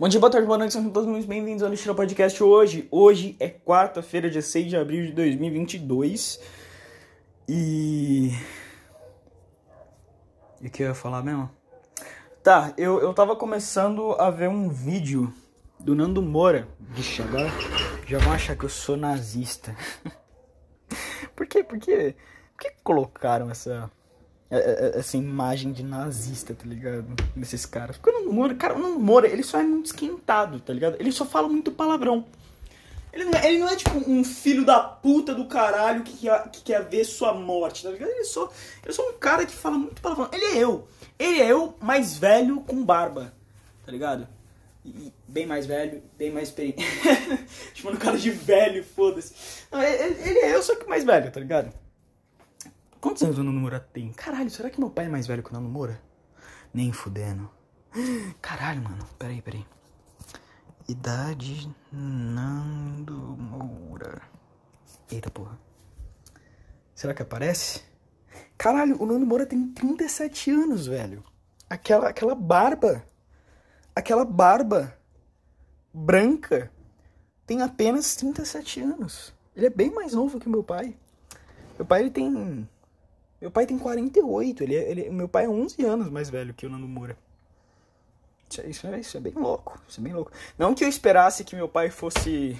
Bom dia, boa tarde, boa noite, sejam todos muito bem-vindos ao Lixeira Podcast hoje. Hoje é quarta-feira, dia 6 de abril de 2022. E. E o que eu ia falar mesmo? Tá, eu, eu tava começando a ver um vídeo do Nando Moura. Vixe, agora já vão achar que eu sou nazista. Por quê? Por quê? Por que colocaram essa essa imagem de nazista, tá ligado? Nesses caras. Porque o Nando cara, o Nando ele só é muito esquentado, tá ligado? Ele só fala muito palavrão. Ele não, é, ele não é tipo um filho da puta do caralho que quer, que quer ver sua morte, tá ligado? Ele só, ele só um cara que fala muito palavrão. Ele é eu. Ele é eu mais velho com barba, tá ligado? E bem mais velho, bem mais experiente. Chamando o cara de velho, foda-se. Ele é eu, só que mais velho, tá ligado? Quantos anos o Nando Moura tem? Caralho, será que meu pai é mais velho que o Nando Moura? Nem fudendo. Caralho, mano. Peraí, peraí. Idade Nando Moura. Eita porra. Será que aparece? Caralho, o Nando Moura tem 37 anos, velho. Aquela, aquela barba. Aquela barba branca tem apenas 37 anos. Ele é bem mais novo que meu pai. Meu pai ele tem meu pai tem 48, ele, é, ele, meu pai é 11 anos mais velho que o Nando Moura. Isso, é, isso, é, isso é bem louco, isso é bem louco. Não que eu esperasse que meu pai fosse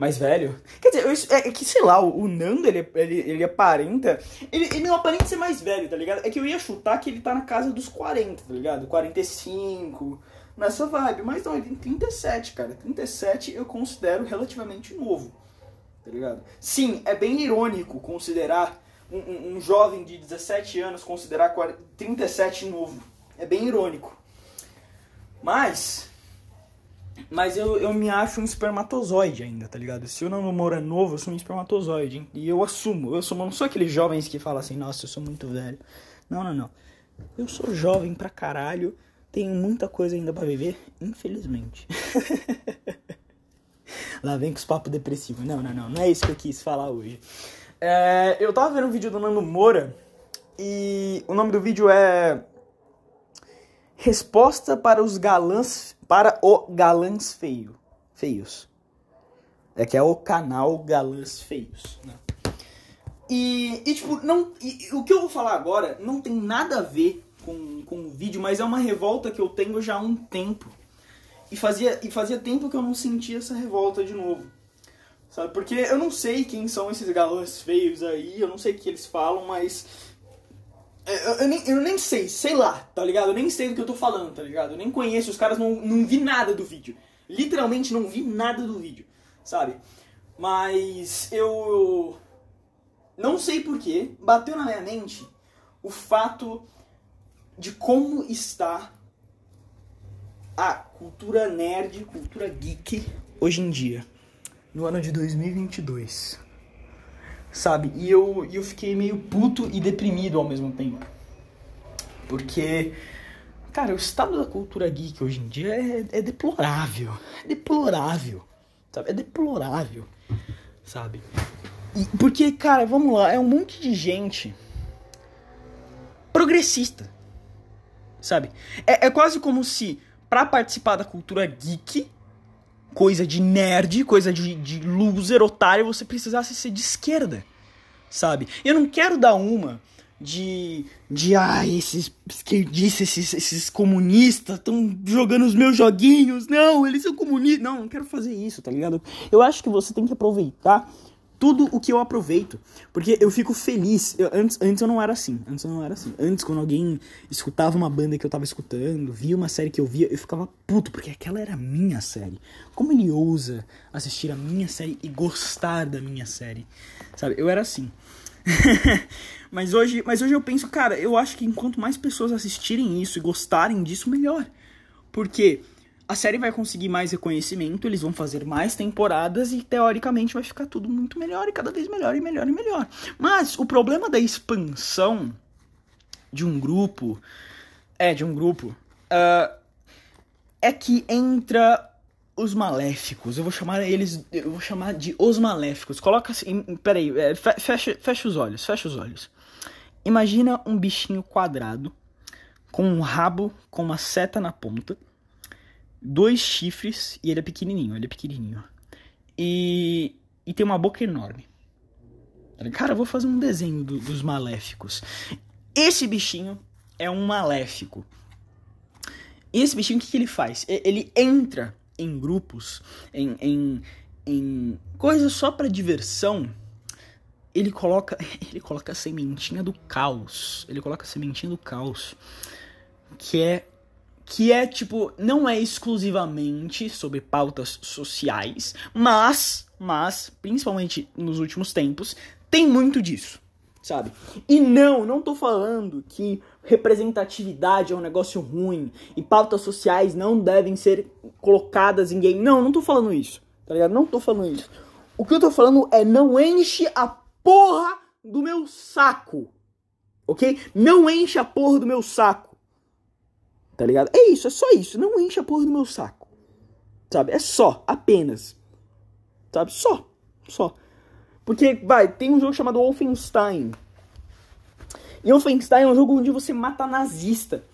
mais velho. Quer dizer, eu, é, é, que, sei lá, o, o Nando, ele, ele, ele aparenta... Ele, ele não aparenta ser mais velho, tá ligado? É que eu ia chutar que ele tá na casa dos 40, tá ligado? 45, nessa vibe. Mas não, ele tem 37, cara. 37 eu considero relativamente novo, tá ligado? Sim, é bem irônico considerar um, um, jovem de 17 anos considerar 40, 37 novo. É bem irônico. Mas. Mas eu, eu me acho um espermatozoide ainda, tá ligado? Se eu não namoro é novo, eu sou um espermatozoide. Hein? E eu assumo. Eu. Eu não sou aqueles jovens que falam assim, nossa, eu sou muito velho. Não, não, não. Eu sou jovem pra caralho. Tenho muita coisa ainda para viver, infelizmente. Lá vem com os papos depressivos. Não, não, não. Não é isso que eu quis falar hoje. É, eu tava vendo um vídeo do Nando Moura e o nome do vídeo é Resposta para os galãs para o galãs feio, feios. É que é o canal Galãs Feios, né? E, e tipo, não, e, o que eu vou falar agora não tem nada a ver com, com o vídeo, mas é uma revolta que eu tenho já há um tempo. E fazia, e fazia tempo que eu não sentia essa revolta de novo. Sabe? Porque eu não sei quem são esses galãs feios aí, eu não sei o que eles falam, mas. É, eu, eu, nem, eu nem sei, sei lá, tá ligado? Eu nem sei do que eu tô falando, tá ligado? Eu nem conheço os caras, não, não vi nada do vídeo. Literalmente não vi nada do vídeo, sabe? Mas eu. Não sei porquê, bateu na minha mente o fato de como está a cultura nerd, cultura geek hoje em dia no ano de 2022. Sabe? E eu, eu fiquei meio puto e deprimido ao mesmo tempo. Porque, cara, o estado da cultura geek hoje em dia é, é deplorável. É deplorável. Sabe? É deplorável. Sabe? E, porque, cara, vamos lá, é um monte de gente progressista. Sabe? É, é quase como se, para participar da cultura geek, coisa de nerd, coisa de, de loser, otário, você precisasse ser de esquerda, sabe? Eu não quero dar uma de. de. Ah, esses esquerdistas, esses, esses comunistas estão jogando os meus joguinhos. Não, eles são comunistas. Não, não quero fazer isso, tá ligado? Eu acho que você tem que aproveitar tudo o que eu aproveito. Porque eu fico feliz. Eu, antes, antes eu não era assim. Antes eu não era assim. Antes, quando alguém escutava uma banda que eu tava escutando, via uma série que eu via, eu ficava puto, porque aquela era a minha série. Como ele ousa assistir a minha série e gostar da minha série? Sabe? Eu era assim. mas hoje, mas hoje eu penso, cara, eu acho que enquanto mais pessoas assistirem isso e gostarem disso, melhor. Porque a série vai conseguir mais reconhecimento, eles vão fazer mais temporadas e teoricamente vai ficar tudo muito melhor e cada vez melhor e melhor e melhor. Mas o problema da expansão de um grupo é de um grupo uh, é que entra os maléficos. Eu vou chamar eles, eu vou chamar de os maléficos. Coloca assim, peraí, é, fecha, fecha os olhos, fecha os olhos. Imagina um bichinho quadrado com um rabo com uma seta na ponta dois chifres e ele é pequenininho, ele é pequenininho. E, e tem uma boca enorme. Cara, eu vou fazer um desenho do, dos maléficos. Esse bichinho é um maléfico. E esse bichinho, o que, que ele faz? Ele entra em grupos, em, em, em coisas só para diversão. Ele coloca, ele coloca a sementinha do caos. Ele coloca a sementinha do caos, que é que é tipo, não é exclusivamente sobre pautas sociais, mas, mas, principalmente nos últimos tempos, tem muito disso, sabe? E não, não tô falando que representatividade é um negócio ruim e pautas sociais não devem ser colocadas em game. Não, não tô falando isso, tá ligado? Não tô falando isso. O que eu tô falando é não enche a porra do meu saco, ok? Não enche a porra do meu saco. Tá ligado? É isso, é só isso. Não enche a porra do meu saco. Sabe? É só, apenas. Sabe? Só. Só. Porque, vai, tem um jogo chamado Wolfenstein. E Wolfenstein é um jogo onde você mata nazista.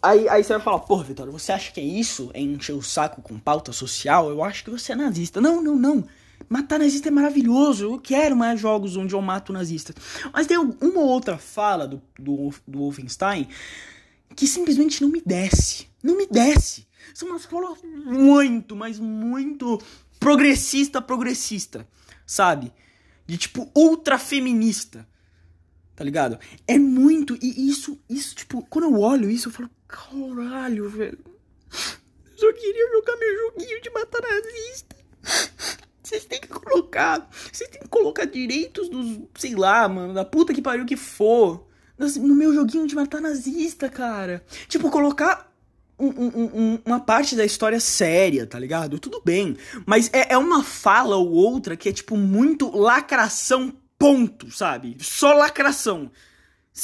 Aí, aí você vai falar, pô, Vitória, você acha que é isso? É encher o saco com pauta social? Eu acho que você é nazista. Não, não, não. Matar nazista é maravilhoso. Eu quero mais jogos onde eu mato nazista. Mas tem uma ou outra fala do, do, do Wolfenstein que simplesmente não me desce. Não me desce. São umas falas muito, mas muito progressista, progressista, sabe? De tipo ultra feminista. Tá ligado? É muito e isso isso tipo, quando eu olho isso eu falo, caralho, velho. Eu só queria jogar meu joguinho de matar nazista. Vocês têm que colocar, vocês têm que colocar direitos dos, sei lá, mano, da puta que pariu que for no meu joguinho de matar nazista, cara. Tipo, colocar um, um, um, uma parte da história séria, tá ligado? Tudo bem. Mas é, é uma fala ou outra que é, tipo, muito lacração, ponto, sabe? Só lacração.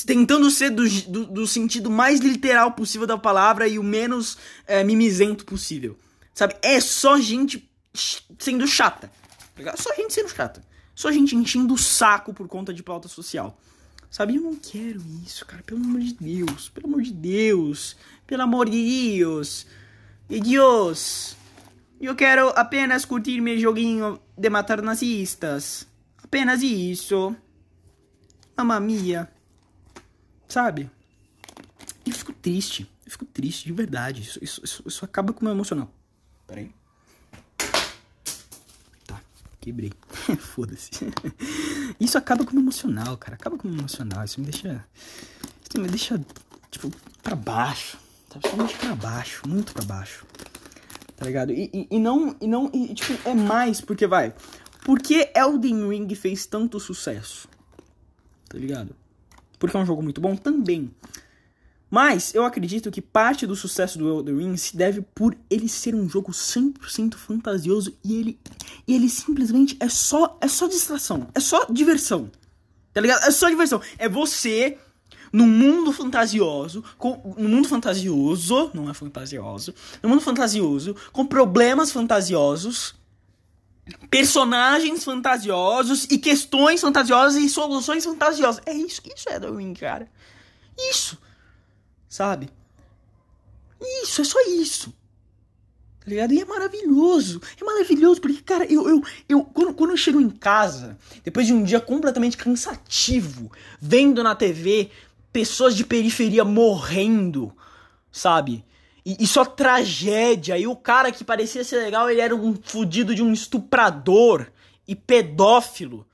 Tentando ser do, do, do sentido mais literal possível da palavra e o menos é, mimizento possível. Sabe? É só gente sendo chata. Tá só gente sendo chata. Só gente enchendo o saco por conta de pauta social. Sabe? Eu não quero isso, cara. Pelo amor de Deus. Pelo amor de Deus. Pelo amor de Deus. De Deus. Eu quero apenas curtir meu joguinho de matar nazistas. Apenas isso. Mamma mia. Sabe? Eu fico triste. Eu fico triste, de verdade. Isso, isso, isso, isso acaba com o meu emocional. Peraí. Quebrei. Foda-se. Isso acaba com o emocional, cara. Acaba com o emocional. Isso me deixa. Isso me deixa, tipo, pra baixo. Tá somente pra baixo. Muito pra baixo. Tá ligado? E, e, e não. E não. E, tipo, é mais porque vai. Por que Elden Ring fez tanto sucesso? Tá ligado? Porque é um jogo muito bom também. Mas eu acredito que parte do sucesso do Elden Ring se deve por ele ser um jogo 100% fantasioso e ele e ele simplesmente é só é só distração, é só diversão. Tá ligado? É só diversão. É você num mundo fantasioso, com, no mundo fantasioso, não é fantasioso, no mundo fantasioso, com problemas fantasiosos, personagens fantasiosos e questões fantasiosas e soluções fantasiosas. É isso, isso é Elden Ring, cara. Isso. Sabe? Isso, é só isso. Tá ligado? E é maravilhoso. É maravilhoso, porque, cara, eu, eu, eu quando, quando eu chego em casa, depois de um dia completamente cansativo, vendo na TV pessoas de periferia morrendo, sabe? E, e só tragédia. E o cara que parecia ser legal, ele era um fudido de um estuprador e pedófilo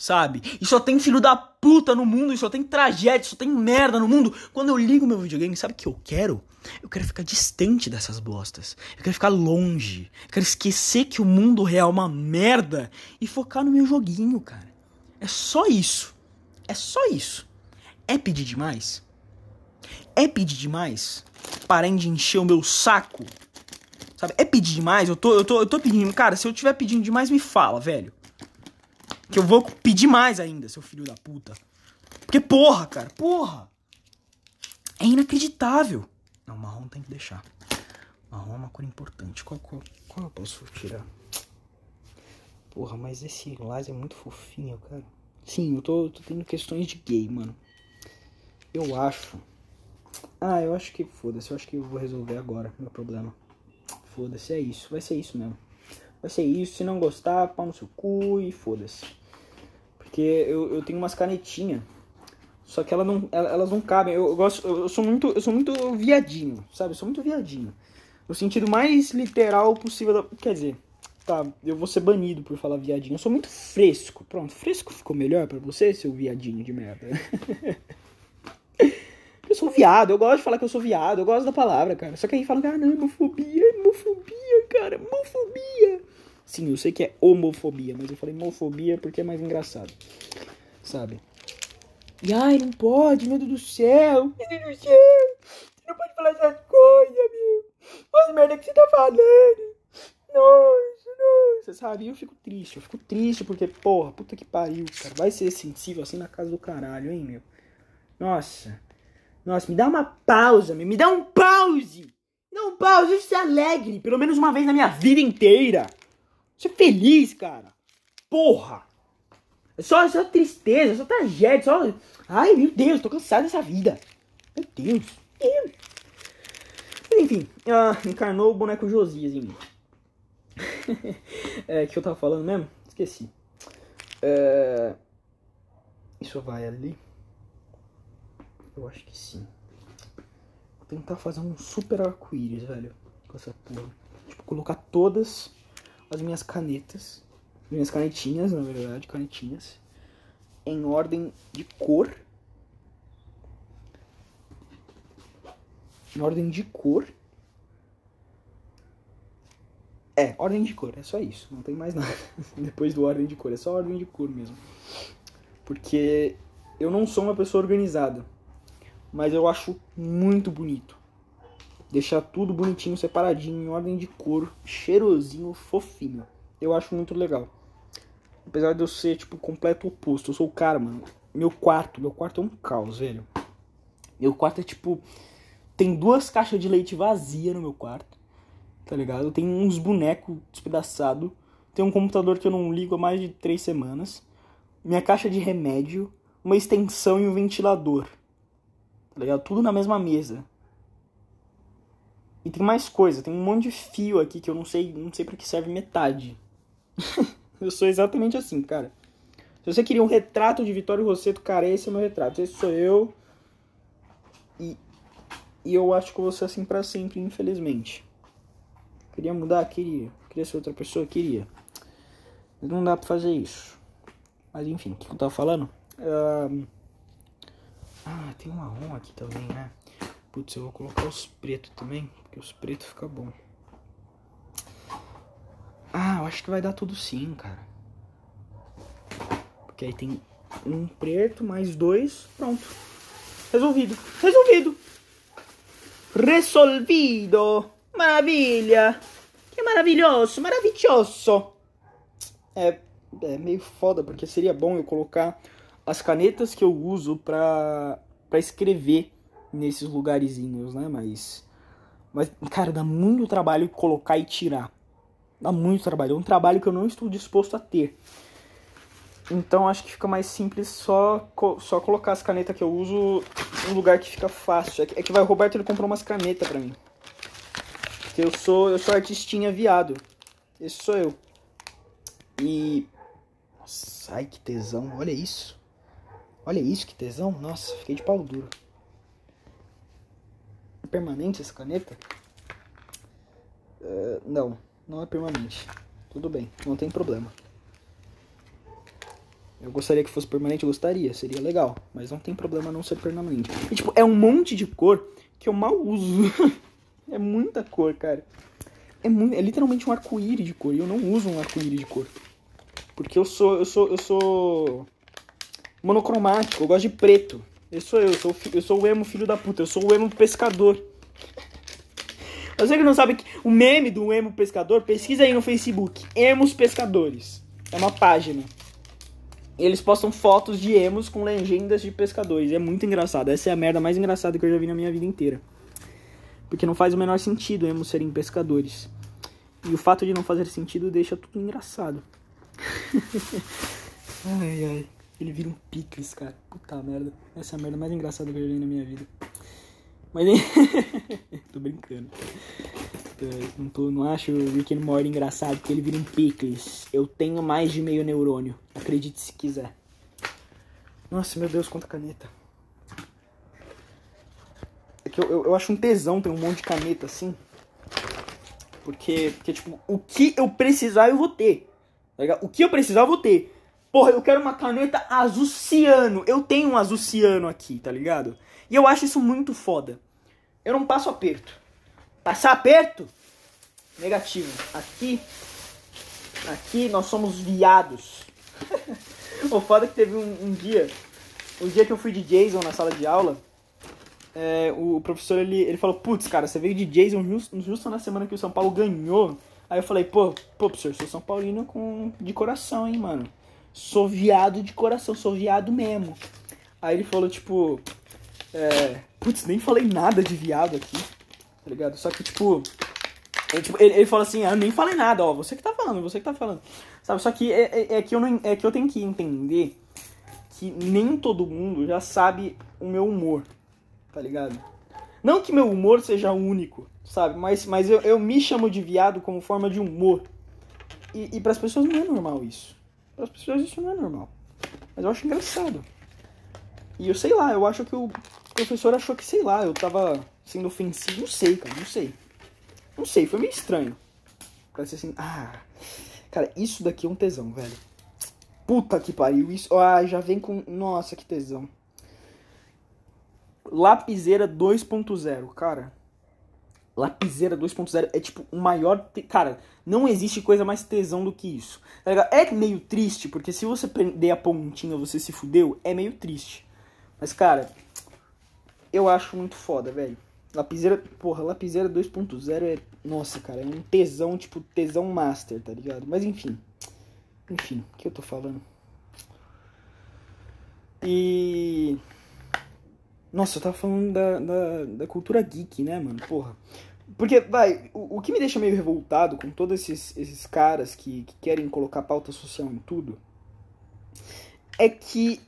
sabe? E só tem filho da puta no mundo, e só tem tragédia, só tem merda no mundo. Quando eu ligo meu videogame, sabe o que eu quero? Eu quero ficar distante dessas bostas. Eu quero ficar longe. Eu quero esquecer que o mundo real é uma merda e focar no meu joguinho, cara. É só isso. É só isso. É pedir demais? É pedir demais? Parem de encher o meu saco. Sabe? É pedir demais? Eu tô, eu tô, eu tô pedindo. Cara, se eu tiver pedindo demais, me fala, velho. Que eu vou pedir mais ainda, seu filho da puta. Porque porra, cara, porra. É inacreditável. Não, marrom tem que deixar. Marrom é uma cor importante. Qual, qual, qual eu posso tirar? Porra, mas esse laser é muito fofinho, cara. Sim, eu tô, tô tendo questões de gay, mano. Eu acho. Ah, eu acho que foda-se. Eu acho que eu vou resolver agora meu problema. Foda-se, é isso. Vai ser isso mesmo. Vai ser isso. Se não gostar, pau no seu cu e foda-se. Porque eu, eu tenho umas canetinhas. Só que ela não, elas não cabem. Eu, gosto. Eu sou muito. Eu sou muito viadinho, sabe? Eu sou muito viadinho. No sentido mais literal possível. Da, quer dizer, tá, eu vou ser banido por falar viadinho. Eu sou muito fresco. Pronto, fresco ficou melhor para você, seu viadinho de merda. eu sou viado, eu gosto de falar que eu sou viado, eu gosto da palavra, cara. Só que aí falam, ah, não, homofobia, homofobia, cara, homofobia. Sim, eu sei que é homofobia, mas eu falei homofobia porque é mais engraçado. Sabe? E ai, não pode, meu Deus do céu. Meu Deus do céu. Você não pode falar essas coisas, meu. Olha a merda que você tá falando. Nossa, nossa. Sabe? Eu fico triste, eu fico triste porque, porra, puta que pariu, cara. Vai ser sensível assim na casa do caralho, hein, meu. Nossa. Nossa, me dá uma pausa, meu. Me dá um pause. Um pause, eu ser alegre. Pelo menos uma vez na minha vida inteira. Ser feliz, cara. Porra. É só, só tristeza, só tragédia, só. Ai, meu Deus, tô cansado dessa vida. Meu Deus, Deus. Mas enfim, uh, encarnou o boneco Josias em mim. é, que eu tava falando mesmo? Esqueci. É, isso vai ali? Eu acho que sim. Vou tentar fazer um super arco-íris, velho. Com essa porra. Tipo, colocar todas as minhas canetas minhas canetinhas, na verdade, canetinhas, em ordem de cor. Em ordem de cor. É, ordem de cor, é só isso, não tem mais nada. Depois do ordem de cor, é só ordem de cor mesmo. Porque eu não sou uma pessoa organizada, mas eu acho muito bonito. Deixar tudo bonitinho, separadinho, em ordem de cor, cheirosinho, fofinho. Eu acho muito legal. Apesar de eu ser, tipo, completo oposto. Eu sou o cara, mano. Meu quarto, meu quarto é um caos, velho. Meu quarto é tipo. Tem duas caixas de leite vazia no meu quarto. Tá ligado? Tem uns bonecos despedaçados. Tem um computador que eu não ligo há mais de três semanas. Minha caixa de remédio. Uma extensão e um ventilador. Tá ligado? Tudo na mesma mesa. E tem mais coisa, tem um monte de fio aqui que eu não sei, não sei para que serve metade. Eu sou exatamente assim, cara. Se você queria um retrato de Vitório Rosseto, cara, esse é o meu retrato. Esse sou eu. E, e eu acho que eu vou ser assim para sempre, infelizmente. Queria mudar? Queria. Queria ser outra pessoa? Queria. Não dá pra fazer isso. Mas enfim, o que eu tava falando? Ah, tem um marrom aqui também, né? Putz, eu vou colocar os pretos também, porque os pretos fica bom. Ah, eu acho que vai dar tudo sim, cara. Porque aí tem um preto mais dois, pronto. Resolvido. Resolvido. Resolvido. Maravilha. Que maravilhoso, maravilhoso. É, é meio foda, porque seria bom eu colocar as canetas que eu uso pra, pra escrever nesses lugarzinhos, né? Mas, mas, cara, dá muito trabalho colocar e tirar. Dá muito trabalho. É um trabalho que eu não estou disposto a ter. Então acho que fica mais simples só, só colocar as canetas que eu uso em um lugar que fica fácil. É que, é que vai, o Roberto ele comprou umas canetas pra mim. Porque eu sou, eu sou artistinha viado. Esse sou eu. E. Nossa, ai que tesão. Olha isso. Olha isso, que tesão. Nossa, fiquei de pau duro. Permanente essa caneta? Uh, não não é permanente. Tudo bem, não tem problema. Eu gostaria que fosse permanente, gostaria, seria legal. Mas não tem problema não ser permanente. E, tipo, é um monte de cor que eu mal uso. é muita cor, cara. É, muito, é literalmente um arco-íris de cor. E eu não uso um arco-íris de cor. Porque eu sou. Eu sou. Eu sou. monocromático, eu gosto de preto. Eu sou eu, eu sou, eu sou o emo filho da puta, eu sou o emo pescador. Você que não sabe o meme do emo pescador, pesquisa aí no Facebook. Emos pescadores. É uma página. Eles postam fotos de emos com legendas de pescadores. É muito engraçado. Essa é a merda mais engraçada que eu já vi na minha vida inteira. Porque não faz o menor sentido emos serem pescadores. E o fato de não fazer sentido deixa tudo engraçado. ai, ai. Ele vira um picles, cara. Puta merda. Essa é a merda mais engraçada que eu já vi na minha vida. Mas Tô brincando. Não, tô, não acho o Rick and Morty engraçado porque ele vira um picles. Eu tenho mais de meio neurônio. Acredite se quiser. Nossa, meu Deus, quanta caneta. É que eu, eu, eu acho um tesão ter um monte de caneta assim. Porque, porque, tipo, o que eu precisar eu vou ter. Tá o que eu precisar eu vou ter. Porra, eu quero uma caneta azul ciano. Eu tenho um azul ciano aqui, tá ligado? E eu acho isso muito foda. Eu não passo aperto. Passar aperto? Negativo. Aqui. Aqui nós somos viados. o foda é que teve um, um, dia. O dia que eu fui de Jason na sala de aula. É, o professor ele, ele falou: Putz, cara, você veio de Jason justo, justo na semana que o São Paulo ganhou. Aí eu falei: Pô, pô, professor, sou São Paulino com, de coração, hein, mano. Sou viado de coração, sou viado mesmo. Aí ele falou: Tipo, é, putz, nem falei nada de viado aqui, tá ligado? Só que, tipo, ele, tipo, ele, ele falou assim, ah, nem falei nada, ó, você que tá falando, você que tá falando. Sabe, só que é, é, é, que eu não, é que eu tenho que entender que nem todo mundo já sabe o meu humor, tá ligado? Não que meu humor seja único, sabe? Mas, mas eu, eu me chamo de viado como forma de humor. E, e para as pessoas não é normal isso. Para as pessoas isso não é normal. Mas eu acho engraçado. E eu sei lá, eu acho que o professor achou que, sei lá, eu tava sendo ofensivo. Não sei, cara, não sei. Não sei, foi meio estranho. Parece assim, ah. Cara, isso daqui é um tesão, velho. Puta que pariu. Isso, ah, já vem com. Nossa, que tesão. Lapiseira 2.0, cara. Lapiseira 2.0 é tipo o maior. Te... Cara, não existe coisa mais tesão do que isso. Tá é meio triste, porque se você prender a pontinha você se fudeu, é meio triste. Mas, cara, eu acho muito foda, velho. Lapiseira, porra, Lapiseira 2.0 é. Nossa, cara, é um tesão, tipo, tesão master, tá ligado? Mas enfim. Enfim, o que eu tô falando? E. Nossa, eu tava falando da, da, da cultura geek, né, mano? Porra. Porque, vai, o, o que me deixa meio revoltado com todos esses, esses caras que, que querem colocar pauta social em tudo é que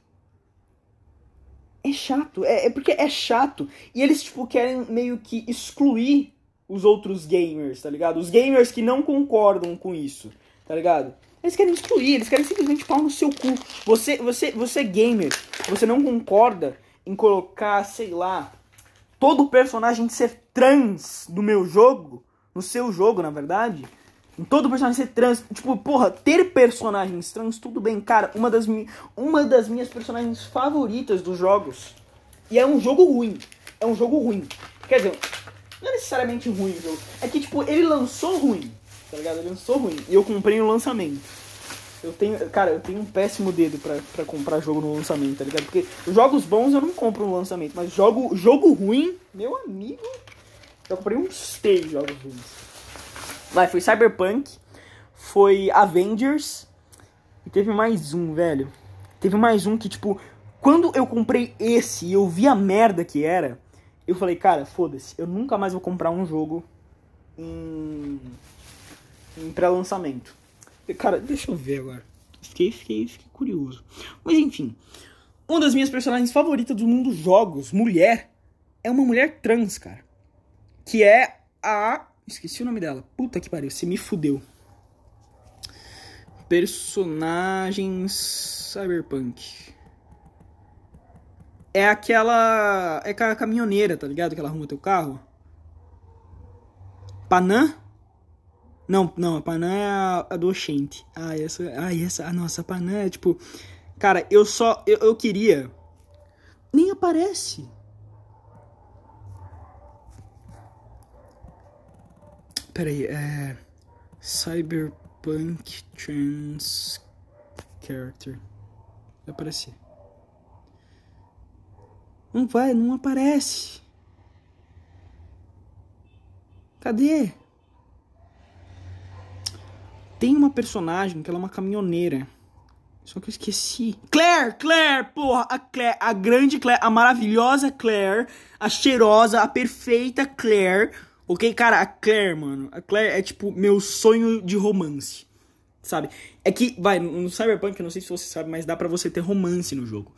é chato. É, é, porque é chato. E eles, tipo, querem meio que excluir os outros gamers, tá ligado? Os gamers que não concordam com isso, tá ligado? Eles querem excluir, eles querem simplesmente pau no seu cu. Você, você, você é gamer, você não concorda em colocar, sei lá, todo personagem ser trans no meu jogo, no seu jogo, na verdade, em todo personagem ser trans. Tipo, porra, ter personagens trans, tudo bem. Cara, uma das, uma das minhas personagens favoritas dos jogos. E é um jogo ruim. É um jogo ruim. Quer dizer, não é necessariamente ruim o jogo. É que, tipo, ele lançou ruim. Tá ligado? Ele lançou ruim. E eu comprei no lançamento. Eu tenho, cara, eu tenho um péssimo dedo pra comprar jogo no lançamento, tá ligado? Porque jogos bons eu não compro no lançamento, mas jogo, jogo ruim, meu amigo, eu comprei uns três jogos ruins. Vai, foi Cyberpunk, foi Avengers e teve mais um, velho. Teve mais um que, tipo, quando eu comprei esse e eu vi a merda que era, eu falei, cara, foda-se, eu nunca mais vou comprar um jogo em, em pré-lançamento. Cara, deixa eu ver agora. Fiquei, fiquei, fiquei curioso. Mas enfim, uma das minhas personagens favoritas do mundo jogos, mulher, é uma mulher trans, cara. Que é a Esqueci o nome dela. Puta que pariu, você me fudeu. Personagens Cyberpunk. É aquela. É a caminhoneira, tá ligado? Que ela arruma teu carro. Panã? Não, não, a Panã é a, a do Oxente. Ah, essa. Ah, essa. Ah, nossa, a é tipo. Cara, eu só. Eu, eu queria. Nem aparece. Peraí, é. Cyberpunk Trans Character. Vai aparecer. Não vai, não aparece. Cadê? Tem uma personagem que ela é uma caminhoneira. Só que eu esqueci. Claire, Claire, porra, a Claire, a grande Claire, a maravilhosa Claire, a cheirosa, a perfeita Claire Ok, cara, a Claire, mano. A Claire é tipo meu sonho de romance. Sabe? É que, vai, no Cyberpunk, eu não sei se você sabe, mas dá para você ter romance no jogo.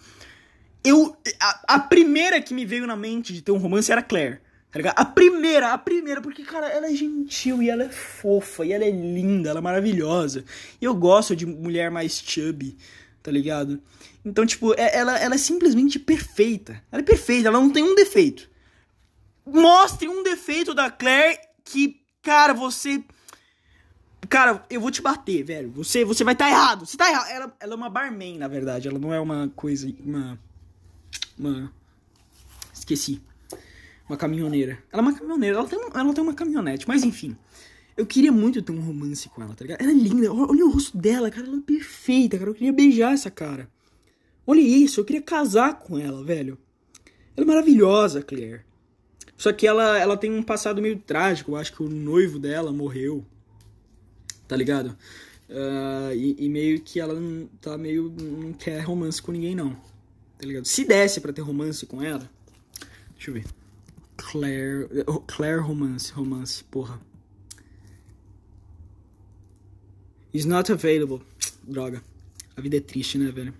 Eu. A, a, primeira que me veio na mente de ter um romance era a Claire. Tá ligado? A primeira, a primeira, porque, cara, ela é gentil e ela é fofa e ela é linda, ela é maravilhosa. E eu gosto de mulher mais chubby, tá ligado? Então, tipo, é, ela, ela é simplesmente perfeita. Ela é perfeita, ela não tem um defeito. Mostre um defeito da Claire que, cara, você. Cara, eu vou te bater, velho. Você, você vai estar tá errado. Você tá errado. Ela, ela é uma barman, na verdade. Ela não é uma coisa. Uma. Uma. Esqueci uma caminhoneira. Ela é uma caminhoneira, ela tem, ela tem uma caminhonete, mas enfim. Eu queria muito ter um romance com ela, tá ligado? Ela é linda, olha o rosto dela, cara, ela é perfeita, cara. Eu queria beijar essa cara. Olha isso, eu queria casar com ela, velho. Ela é maravilhosa, Claire. Só que ela, ela tem um passado meio trágico. Eu acho que o noivo dela morreu. Tá ligado? Uh, e, e, meio que ela não, tá meio. não quer romance com ninguém, não. Tá ligado? Se desse para ter romance com ela. Deixa eu ver. Claire. Claire Romance. Romance, porra. Is not available. Droga. A vida é triste, né, velho?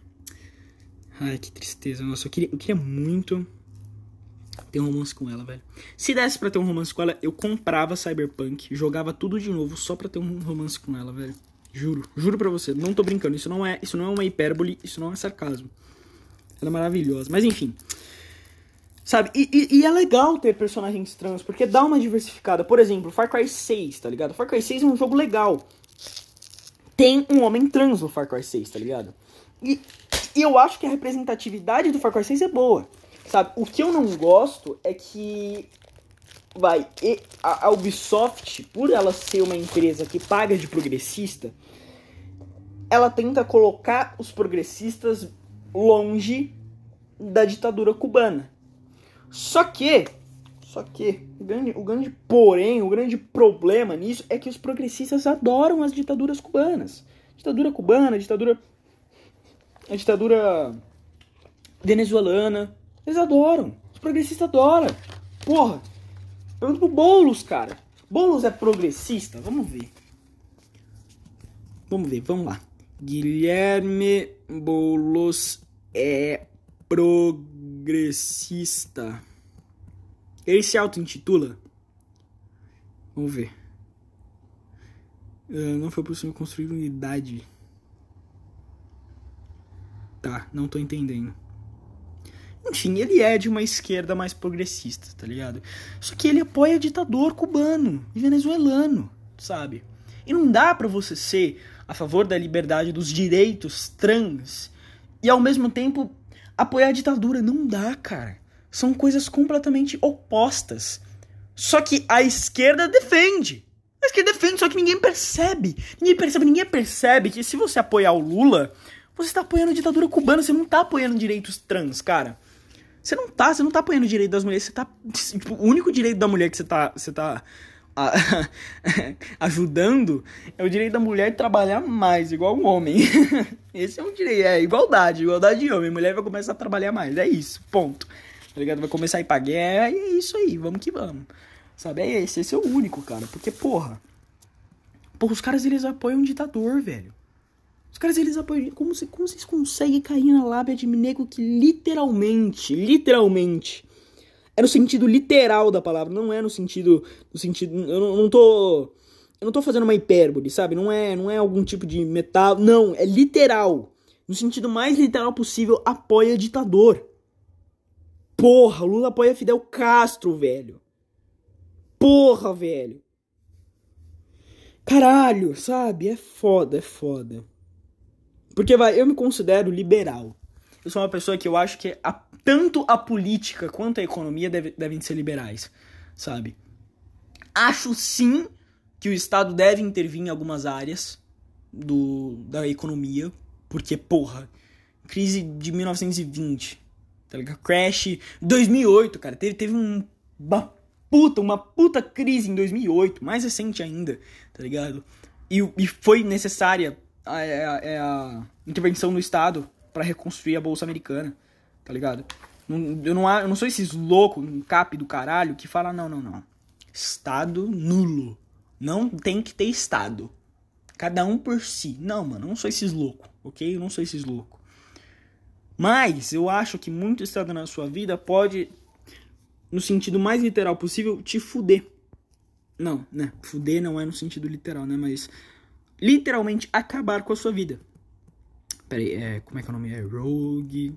Ai, que tristeza. Nossa, eu queria, eu queria muito ter um romance com ela, velho. Se desse pra ter um romance com ela, eu comprava Cyberpunk, jogava tudo de novo só pra ter um romance com ela, velho. Juro, juro pra você. Não tô brincando. Isso não é, isso não é uma hipérbole, isso não é sarcasmo. Ela é maravilhosa. Mas enfim. Sabe? E, e, e, é legal ter personagens trans, porque dá uma diversificada. Por exemplo, Far Cry 6, tá ligado? Far Cry 6 é um jogo legal. Tem um homem trans no Far Cry 6, tá ligado? E, e eu acho que a representatividade do Far Cry 6 é boa. Sabe? O que eu não gosto é que. Vai, a, a Ubisoft, por ela ser uma empresa que paga de progressista, ela tenta colocar os progressistas longe da ditadura cubana. Só que, só que, o grande, o grande porém, o grande problema nisso é que os progressistas adoram as ditaduras cubanas. Ditadura cubana, ditadura. A ditadura venezuelana. Eles adoram. Os progressistas adoram. Porra. Pergunta pro Boulos, cara. Boulos é progressista? Vamos ver. Vamos ver, vamos lá. Guilherme Boulos é progressista. Ele se auto-intitula? Vamos ver. Uh, não foi possível construir unidade. Tá, não tô entendendo. Enfim, ele é de uma esquerda mais progressista, tá ligado? Só que ele apoia ditador cubano e venezuelano, sabe? E não dá para você ser a favor da liberdade dos direitos trans e ao mesmo tempo apoiar a ditadura. Não dá, cara. São coisas completamente opostas. Só que a esquerda defende. A esquerda defende, só que ninguém percebe. Ninguém percebe, ninguém percebe que se você apoiar o Lula, você está apoiando a ditadura cubana, você não está apoiando direitos trans, cara. Você não tá, você não tá apoiando o direito das mulheres, você tá. Tipo, o único direito da mulher que você tá. Você tá a, ajudando é o direito da mulher trabalhar mais, igual um homem. Esse é um direito, é igualdade, igualdade de homem. Mulher vai começar a trabalhar mais, é isso, ponto. Tá ligado? Vai começar a ir pra guerra e é isso aí, vamos que vamos. Sabe, é esse, esse é o único, cara, porque, porra. Porra, os caras eles apoiam um ditador, velho. Os caras eles apoiam. Como, como vocês conseguem cair na lábia de nego que literalmente, literalmente é no sentido literal da palavra, não é no sentido. No sentido. Eu não, não tô. Eu não tô fazendo uma hipérbole, sabe? Não é, não é algum tipo de metal. Não, é literal. No sentido mais literal possível, apoia ditador. Porra, o Lula apoia Fidel Castro, velho. Porra, velho. Caralho, sabe? É foda, é foda. Porque, vai, eu me considero liberal. Eu sou uma pessoa que eu acho que a tanto a política quanto a economia deve, devem ser liberais, sabe? Acho sim que o Estado deve intervir em algumas áreas do, da economia, porque, porra, crise de 1920, tá ligado? Crash 2008, cara, teve, teve um, uma puta, uma puta crise em 2008, mais recente ainda, tá ligado? E, e foi necessária a, a, a, intervenção do Estado para reconstruir a Bolsa Americana tá ligado? Eu não, eu não sou esses loucos, um cap do caralho, que fala, não, não, não. Estado nulo. Não tem que ter Estado. Cada um por si. Não, mano, eu não sou esses loucos, ok? Eu não sou esses loucos. Mas eu acho que muito Estado na sua vida pode no sentido mais literal possível, te fuder. Não, né? Fuder não é no sentido literal, né? Mas literalmente acabar com a sua vida. Pera aí, é, como é que é o nome? É Rogue.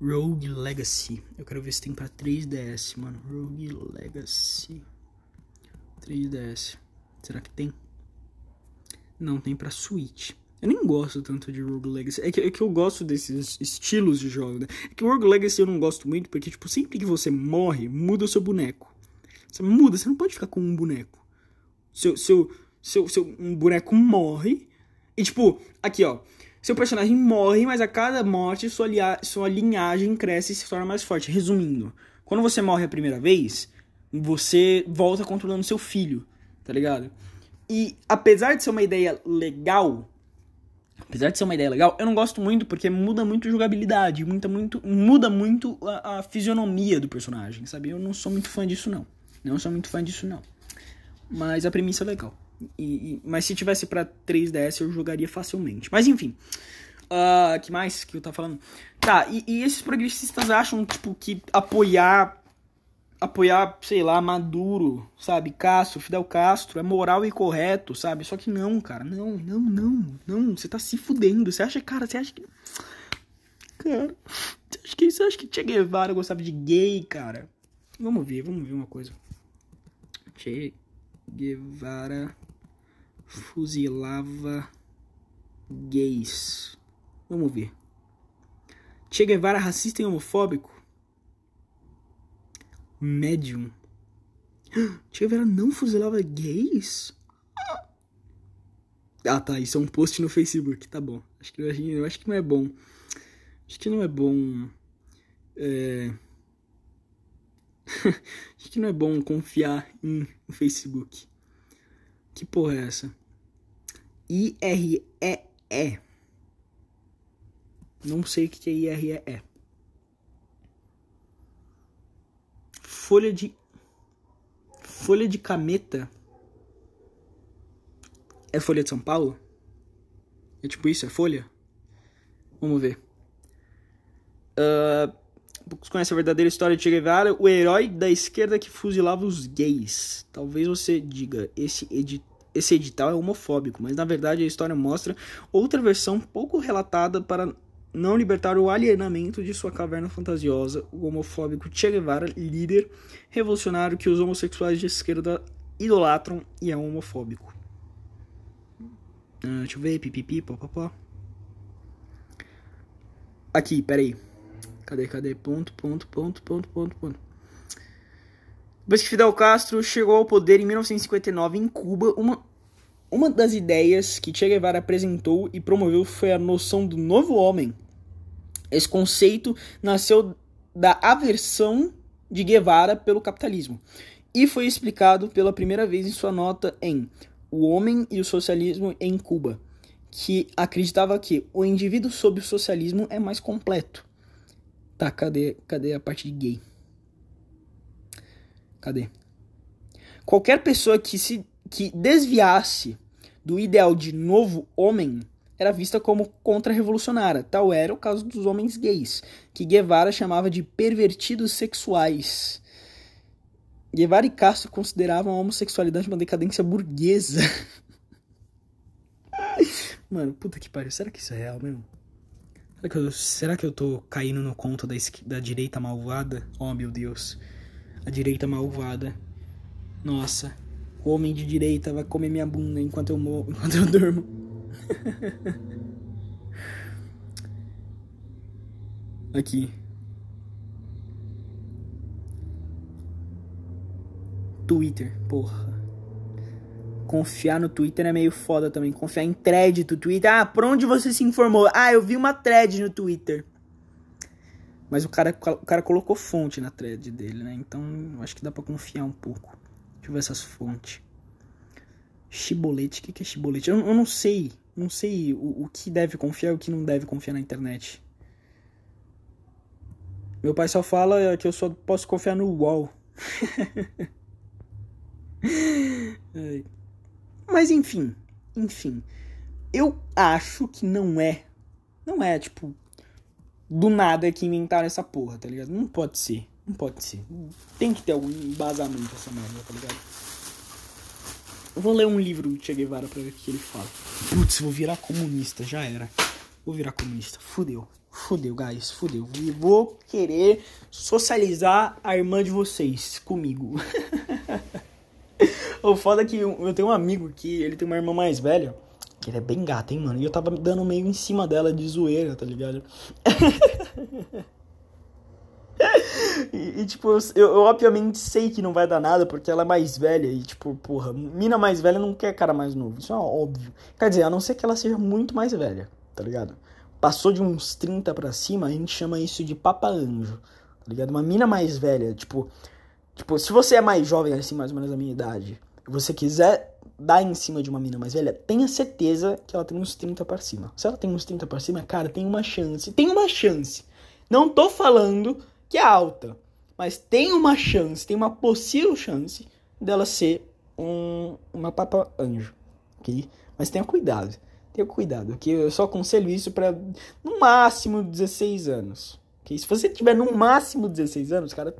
Rogue Legacy. Eu quero ver se tem pra 3DS, mano. Rogue Legacy. 3DS. Será que tem? Não, tem pra Switch. Eu nem gosto tanto de Rogue Legacy. É que, é que eu gosto desses estilos de jogo, né? É que o Rogue Legacy eu não gosto muito porque, tipo, sempre que você morre, muda o seu boneco. Você muda, você não pode ficar com um boneco. Seu, seu, seu, seu um boneco morre. E, tipo, aqui, ó. Seu personagem morre, mas a cada morte sua, sua linhagem cresce e se torna mais forte. Resumindo, quando você morre a primeira vez, você volta controlando seu filho, tá ligado? E apesar de ser uma ideia legal, apesar de ser uma ideia legal, eu não gosto muito porque muda muito a jogabilidade, muda muito, muda muito a, a fisionomia do personagem, sabe? Eu não sou muito fã disso não. Não sou muito fã disso não. Mas a premissa é legal. E, e, mas se tivesse para 3DS eu jogaria facilmente. Mas enfim. Uh, que mais que eu tava falando? Tá, e, e esses progressistas acham, tipo, que apoiar apoiar, sei lá, Maduro, sabe, Castro, Fidel Castro, é moral e correto, sabe? Só que não, cara, não, não, não, não, você tá se fudendo. Você acha, cara, você acha que. Cara, você acha que, você acha que Che Guevara gostava de gay, cara? Vamos ver, vamos ver uma coisa. Che Guevara fuzilava gays. Vamos ver. Che Guevara racista e homofóbico? Medium. Che Guevara não fuzilava gays? Ah, tá. Isso é um post no Facebook. Tá bom. Acho que, eu acho que não é bom. Acho que não é bom. É... acho que não é bom confiar em, no Facebook. Que porra é essa? I-R-E-E. Não sei o que é I-R-E-E. folha de folha de cameta é folha de São Paulo? É tipo isso, é folha? Vamos ver. Uh, poucos conhecem a verdadeira história de Che Guevara, o herói da esquerda que fuzilava os gays. Talvez você diga, esse, edi esse edital é homofóbico, mas na verdade a história mostra outra versão pouco relatada para não libertar o alienamento de sua caverna fantasiosa, o homofóbico Che Guevara, líder revolucionário que os homossexuais de esquerda idolatram e é homofóbico. Ah, deixa eu ver, pipipi, popopó. Aqui, peraí. Cadê, cadê? Ponto, ponto, ponto, ponto, ponto, ponto. Depois que Fidel Castro chegou ao poder em 1959 em Cuba, uma uma das ideias que Che Guevara apresentou e promoveu foi a noção do novo homem, esse conceito nasceu da aversão de Guevara pelo capitalismo e foi explicado pela primeira vez em sua nota em O Homem e o Socialismo em Cuba, que acreditava que o indivíduo sob o socialismo é mais completo. Tá, cadê, cadê a parte de gay? Cadê? Qualquer pessoa que se que desviasse do ideal de novo homem era vista como contra-revolucionária. Tal era o caso dos homens gays, que Guevara chamava de pervertidos sexuais. Guevara e Castro consideravam a homossexualidade uma decadência burguesa. Mano, puta que pariu. Será que isso é real mesmo? Será que eu, será que eu tô caindo no conto da, da direita malvada? Oh, meu Deus. A direita malvada. Nossa. O homem de direita vai comer minha bunda enquanto eu, morro, enquanto eu durmo. Aqui. Twitter, porra. Confiar no Twitter é meio foda também. Confiar em thread do Twitter. Ah, por onde você se informou? Ah, eu vi uma thread no Twitter. Mas o cara, o cara colocou fonte na thread dele, né? Então acho que dá pra confiar um pouco. Deixa eu ver essas fontes. Chibolete, o que, que é chibolete? Eu, eu não sei não sei o, o que deve confiar e o que não deve confiar na internet. Meu pai só fala que eu só posso confiar no UOL. Mas enfim, enfim. Eu acho que não é. Não é, tipo. do nada que inventaram essa porra, tá ligado? Não pode ser. Não pode ser. Tem que ter algum embasamento essa merda, tá ligado? Eu vou ler um livro do Che Guevara pra ver o que ele fala. Putz, vou virar comunista, já era. Vou virar comunista. Fudeu. Fudeu, guys. Fudeu. E vou querer socializar a irmã de vocês comigo. o foda é que eu tenho um amigo que ele tem uma irmã mais velha. Que ele é bem gata, hein, mano? E eu tava dando meio em cima dela de zoeira, tá ligado? E, e, tipo, eu, eu, obviamente sei que não vai dar nada porque ela é mais velha. E, tipo, porra, mina mais velha não quer cara mais novo. Isso é óbvio. Quer dizer, a não ser que ela seja muito mais velha, tá ligado? Passou de uns 30 pra cima, a gente chama isso de papa anjo, tá ligado? Uma mina mais velha, tipo. Tipo, se você é mais jovem, assim, mais ou menos a minha idade, você quiser dar em cima de uma mina mais velha, tenha certeza que ela tem uns 30 para cima. Se ela tem uns 30 para cima, cara, tem uma chance. Tem uma chance. Não tô falando que é alta, mas tem uma chance, tem uma possível chance dela ser um, uma papa anjo, ok? Mas tenha cuidado, tenha cuidado, ok? Eu só aconselho isso para no máximo 16 anos, ok? Se você tiver no máximo 16 anos, cara,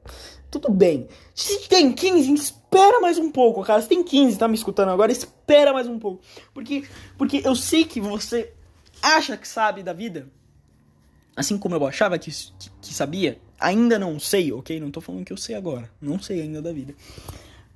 tudo bem. Se tem 15, espera mais um pouco, cara. Se tem 15, tá me escutando agora, espera mais um pouco. Porque, porque eu sei que você acha que sabe da vida, assim como eu achava que, que, que sabia, Ainda não sei, ok? Não tô falando que eu sei agora. Não sei ainda da vida.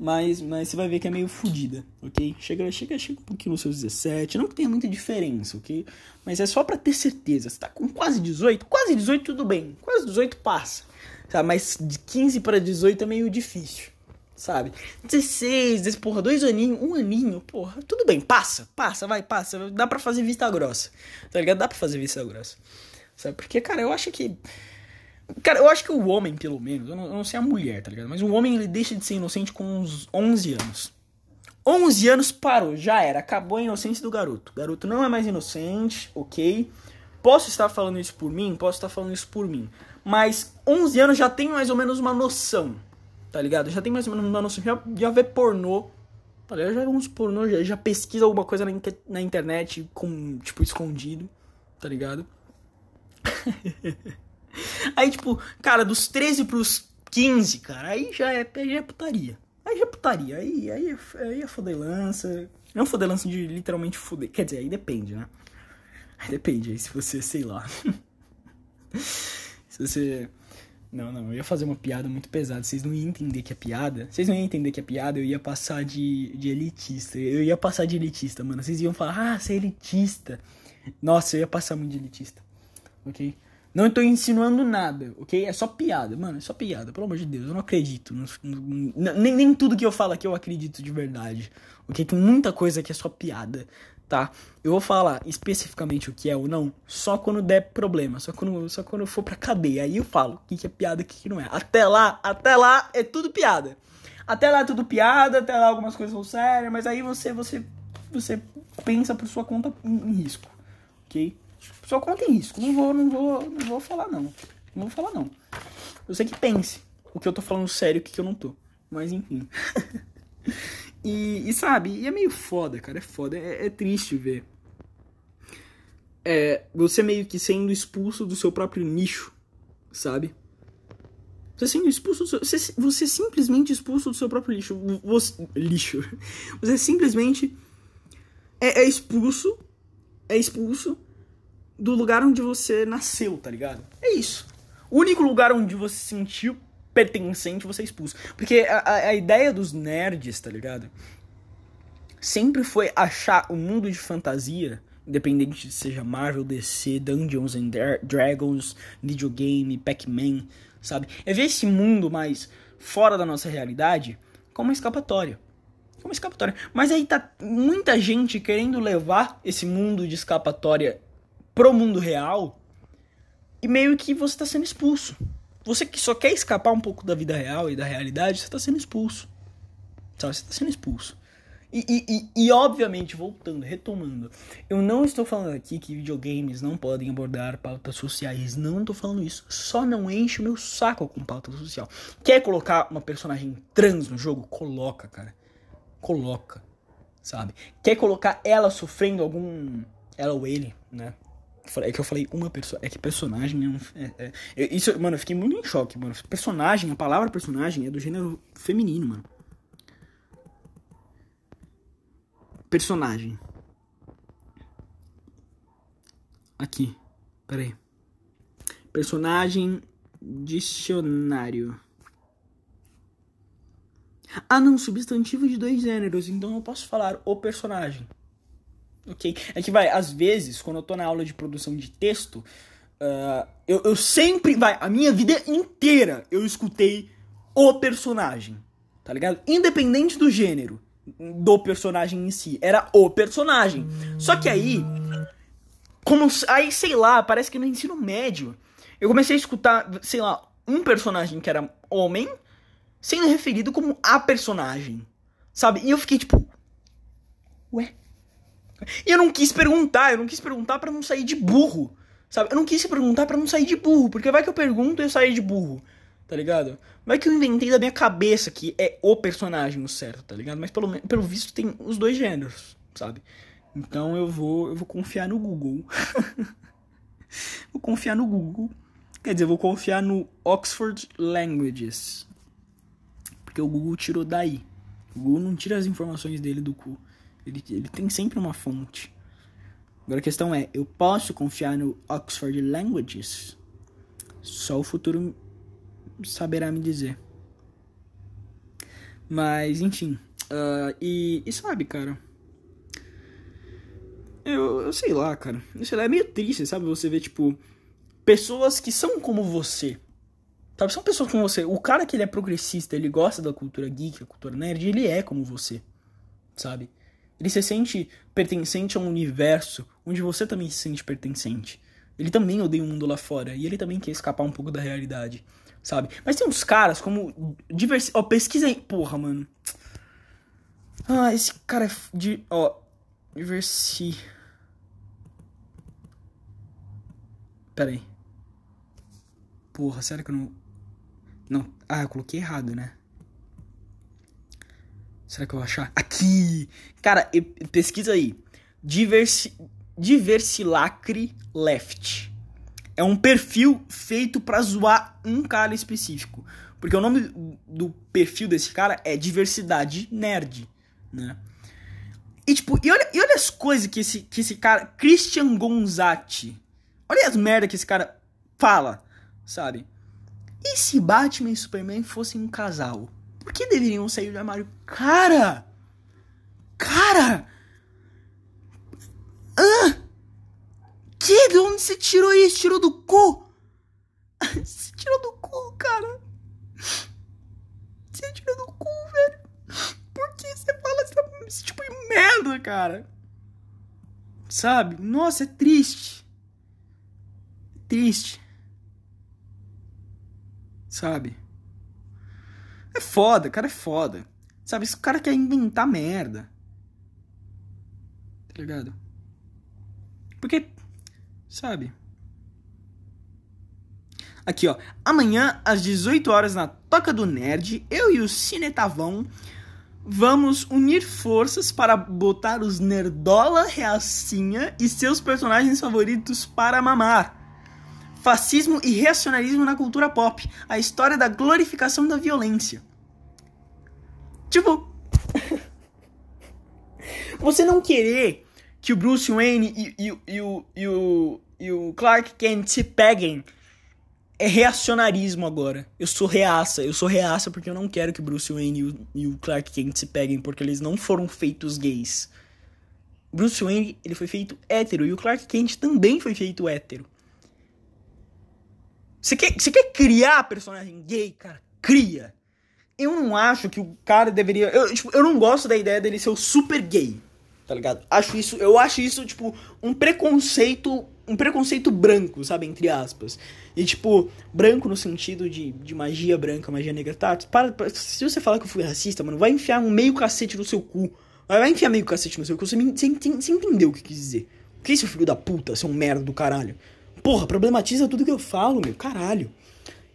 Mas, mas você vai ver que é meio fodida, ok? Chega, chega, chega um pouquinho nos seus 17. Não que tenha muita diferença, ok? Mas é só para ter certeza. Você tá com quase 18? Quase 18 tudo bem. Quase 18 passa. Sabe? Mas de 15 para 18 é meio difícil. Sabe? 16, desse, porra, dois aninhos, um aninho, porra, tudo bem, passa, passa, vai, passa. Dá pra fazer vista grossa. Tá ligado? Dá pra fazer vista grossa. Sabe? Porque, cara, eu acho que Cara, eu acho que o homem, pelo menos, eu não, eu não, sei a mulher, tá ligado? Mas o homem ele deixa de ser inocente com uns 11 anos. 11 anos parou, já era, acabou a inocência do garoto. O garoto não é mais inocente, ok? Posso estar falando isso por mim? Posso estar falando isso por mim. Mas 11 anos já tem mais ou menos uma noção, tá ligado? Já tem mais ou menos uma noção. Já, já vê pornô, tá ligado? Já vê uns pornô, já, já pesquisa alguma coisa na, na internet com, tipo, escondido, tá ligado? Aí, tipo, cara, dos 13 pros 15, cara, aí já é, já é putaria. Aí já é putaria. Aí, aí, aí é fodelança. Não fodelança de literalmente foder. Quer dizer, aí depende, né? Aí depende. Aí se você, sei lá. se você. Não, não, eu ia fazer uma piada muito pesada. Vocês não iam entender que é piada. Vocês não iam entender que é piada, eu ia passar de, de elitista. Eu ia passar de elitista, mano. Vocês iam falar, ah, você é elitista. Nossa, eu ia passar muito de elitista. Ok? Não estou insinuando nada, ok? É só piada, mano, é só piada, pelo amor de Deus, eu não acredito. Não, não, nem, nem tudo que eu falo aqui eu acredito de verdade, ok? Tem muita coisa que é só piada, tá? Eu vou falar especificamente o que é ou não só quando der problema, só quando, só quando eu for pra cadeia. Aí eu falo o que, que é piada e o que, que não é. Até lá, até lá é tudo piada. Até lá é tudo piada, até lá algumas coisas são sérias, mas aí você, você, você pensa por sua conta em, em risco, ok? Só conta em risco. Não vou, não vou, não vou falar não. Não vou falar não. Eu sei que pense o que eu tô falando sério o que eu não tô. Mas enfim. e, e, sabe, e é meio foda, cara. É foda. É, é triste ver. É, você meio que sendo expulso do seu próprio nicho, sabe? Você sendo expulso seu, você, você simplesmente expulso do seu próprio lixo. Você, lixo. Você simplesmente é, é expulso. É expulso do lugar onde você nasceu, tá ligado? É isso. O único lugar onde você se sentiu pertencente, você é expulso. Porque a, a ideia dos nerds, tá ligado? Sempre foi achar o um mundo de fantasia, independente de seja Marvel, DC, Dungeons and Dragons, videogame, Pac-Man, sabe? É ver esse mundo mais fora da nossa realidade como uma escapatória. Como escapatória. Mas aí tá muita gente querendo levar esse mundo de escapatória pro mundo real e meio que você tá sendo expulso. Você que só quer escapar um pouco da vida real e da realidade, você tá sendo expulso. Sabe? Você tá sendo expulso. E, e, e, e, obviamente, voltando, retomando, eu não estou falando aqui que videogames não podem abordar pautas sociais. Não estou falando isso. Só não enche o meu saco com pauta social. Quer colocar uma personagem trans no jogo? Coloca, cara. Coloca. Sabe? Quer colocar ela sofrendo algum. Ela ou ele, né? É que eu falei uma pessoa. É que personagem é um. É, é, isso, mano, eu fiquei muito em choque, mano. Personagem, a palavra personagem é do gênero feminino, mano. Personagem. Aqui. Pera aí. Personagem. Dicionário. Ah, não, substantivo de dois gêneros, então eu posso falar o personagem. Ok? É que vai, às vezes, quando eu tô na aula de produção de texto, uh, eu, eu sempre, vai, a minha vida inteira eu escutei o personagem, tá ligado? Independente do gênero do personagem em si, era o personagem. Só que aí, como, aí, sei lá, parece que no ensino médio, eu comecei a escutar, sei lá, um personagem que era homem sendo referido como a personagem, sabe? E eu fiquei tipo, ué? E eu não quis perguntar, eu não quis perguntar para não sair de burro, sabe? Eu não quis perguntar para não sair de burro, porque vai que eu pergunto e eu saio de burro, tá ligado? Vai que eu inventei da minha cabeça que é o personagem o certo, tá ligado? Mas pelo, pelo visto tem os dois gêneros, sabe? Então eu vou, eu vou confiar no Google. vou confiar no Google. Quer dizer, vou confiar no Oxford Languages. Porque o Google tirou daí. O Google não tira as informações dele do cu. Ele, ele tem sempre uma fonte. Agora a questão é, eu posso confiar no Oxford Languages? Só o futuro saberá me dizer. Mas, enfim. Uh, e, e sabe, cara. Eu, eu sei lá, cara. Sei lá, é meio triste, sabe? Você ver, tipo, pessoas que são como você. Sabe, são pessoas como você. O cara que ele é progressista, ele gosta da cultura geek, a cultura nerd, ele é como você. Sabe? Ele se sente pertencente a um universo onde você também se sente pertencente. Ele também odeia o mundo lá fora e ele também quer escapar um pouco da realidade, sabe? Mas tem uns caras como diversi... Ó, pesquisa aí, porra, mano. Ah, esse cara é de, ó, diversi Pera aí. Porra, sério que eu não não. Ah, eu coloquei errado, né? Será que eu vou achar? Aqui! Cara, pesquisa aí. Diversi, Diversilacre Left. É um perfil feito pra zoar um cara específico. Porque o nome do perfil desse cara é Diversidade Nerd, né? E tipo, e olha, e olha as coisas que esse, que esse cara, Christian Gonzatti, olha as merda que esse cara fala, sabe? E se Batman e Superman fossem um casal? Por que deveriam sair do armário? Cara! Cara! Ah! Que? De onde você tirou isso? Tirou do cu? Você tirou do cu, cara? Você tirou do cu, velho? Por que você fala esse tipo de merda, cara? Sabe? Nossa, é triste. Triste. Sabe? É foda, cara é foda. Sabe? Esse cara quer inventar merda. Tá ligado? Porque, sabe? Aqui, ó. Amanhã, às 18 horas, na Toca do Nerd, eu e o Cinetavão vamos unir forças para botar os Nerdola Reacinha e seus personagens favoritos para mamar. Fascismo e reacionarismo na cultura pop. A história da glorificação da violência. Tipo. você não querer que o Bruce Wayne e, e, e, o, e, o, e o Clark Kent se peguem é reacionarismo agora. Eu sou reaça. Eu sou reaça porque eu não quero que o Bruce Wayne e o, e o Clark Kent se peguem porque eles não foram feitos gays. Bruce Wayne, ele foi feito hétero e o Clark Kent também foi feito hétero. Você quer, você quer criar personagem gay, cara? Cria. Eu não acho que o cara deveria. Eu, tipo, eu não gosto da ideia dele ser o super gay. Tá ligado? Acho isso, eu acho isso, tipo, um preconceito. Um preconceito branco, sabe? Entre aspas. E, tipo, branco no sentido de, de magia branca, magia negra. Tá, para, para, se você falar que eu fui racista, mano, vai enfiar um meio cacete no seu cu. Vai enfiar meio cacete no seu cu. Você, me, você, você entendeu o que quis dizer. O que é seu filho da puta, seu merda do caralho? Porra, problematiza tudo que eu falo, meu. Caralho.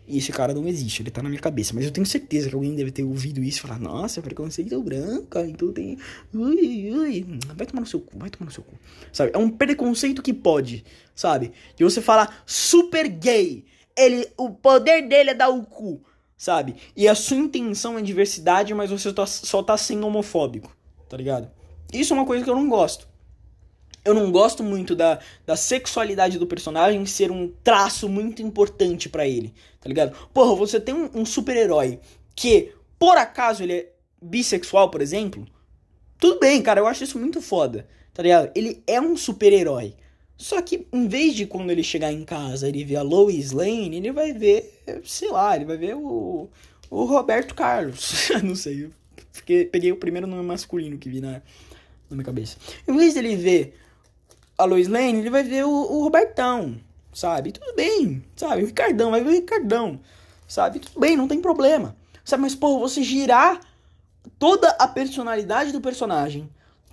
E esse cara não existe, ele tá na minha cabeça. Mas eu tenho certeza que alguém deve ter ouvido isso e falar, nossa, preconceito branco, então tem. Ui, ui. Vai tomar no seu cu, vai tomar no seu cu. Sabe? É um preconceito que pode, sabe? De você falar super gay. Ele, o poder dele é dar o cu, sabe? E a sua intenção é diversidade, mas você tá, só tá sendo homofóbico, tá ligado? Isso é uma coisa que eu não gosto eu não gosto muito da, da sexualidade do personagem ser um traço muito importante para ele, tá ligado? Porra, você tem um, um super-herói que, por acaso, ele é bissexual, por exemplo. Tudo bem, cara, eu acho isso muito foda, tá ligado? Ele é um super-herói. Só que, em vez de quando ele chegar em casa ele ver a Lois Lane, ele vai ver, sei lá, ele vai ver o, o Roberto Carlos. não sei, porque peguei o primeiro nome masculino que vi na, na minha cabeça. Em vez dele ver a Lois Lane, ele vai ver o, o Robertão, sabe? Tudo bem, sabe? O Ricardão, vai ver o Ricardão, sabe? Tudo bem, não tem problema. Sabe, mas, pô, você girar toda a personalidade do personagem,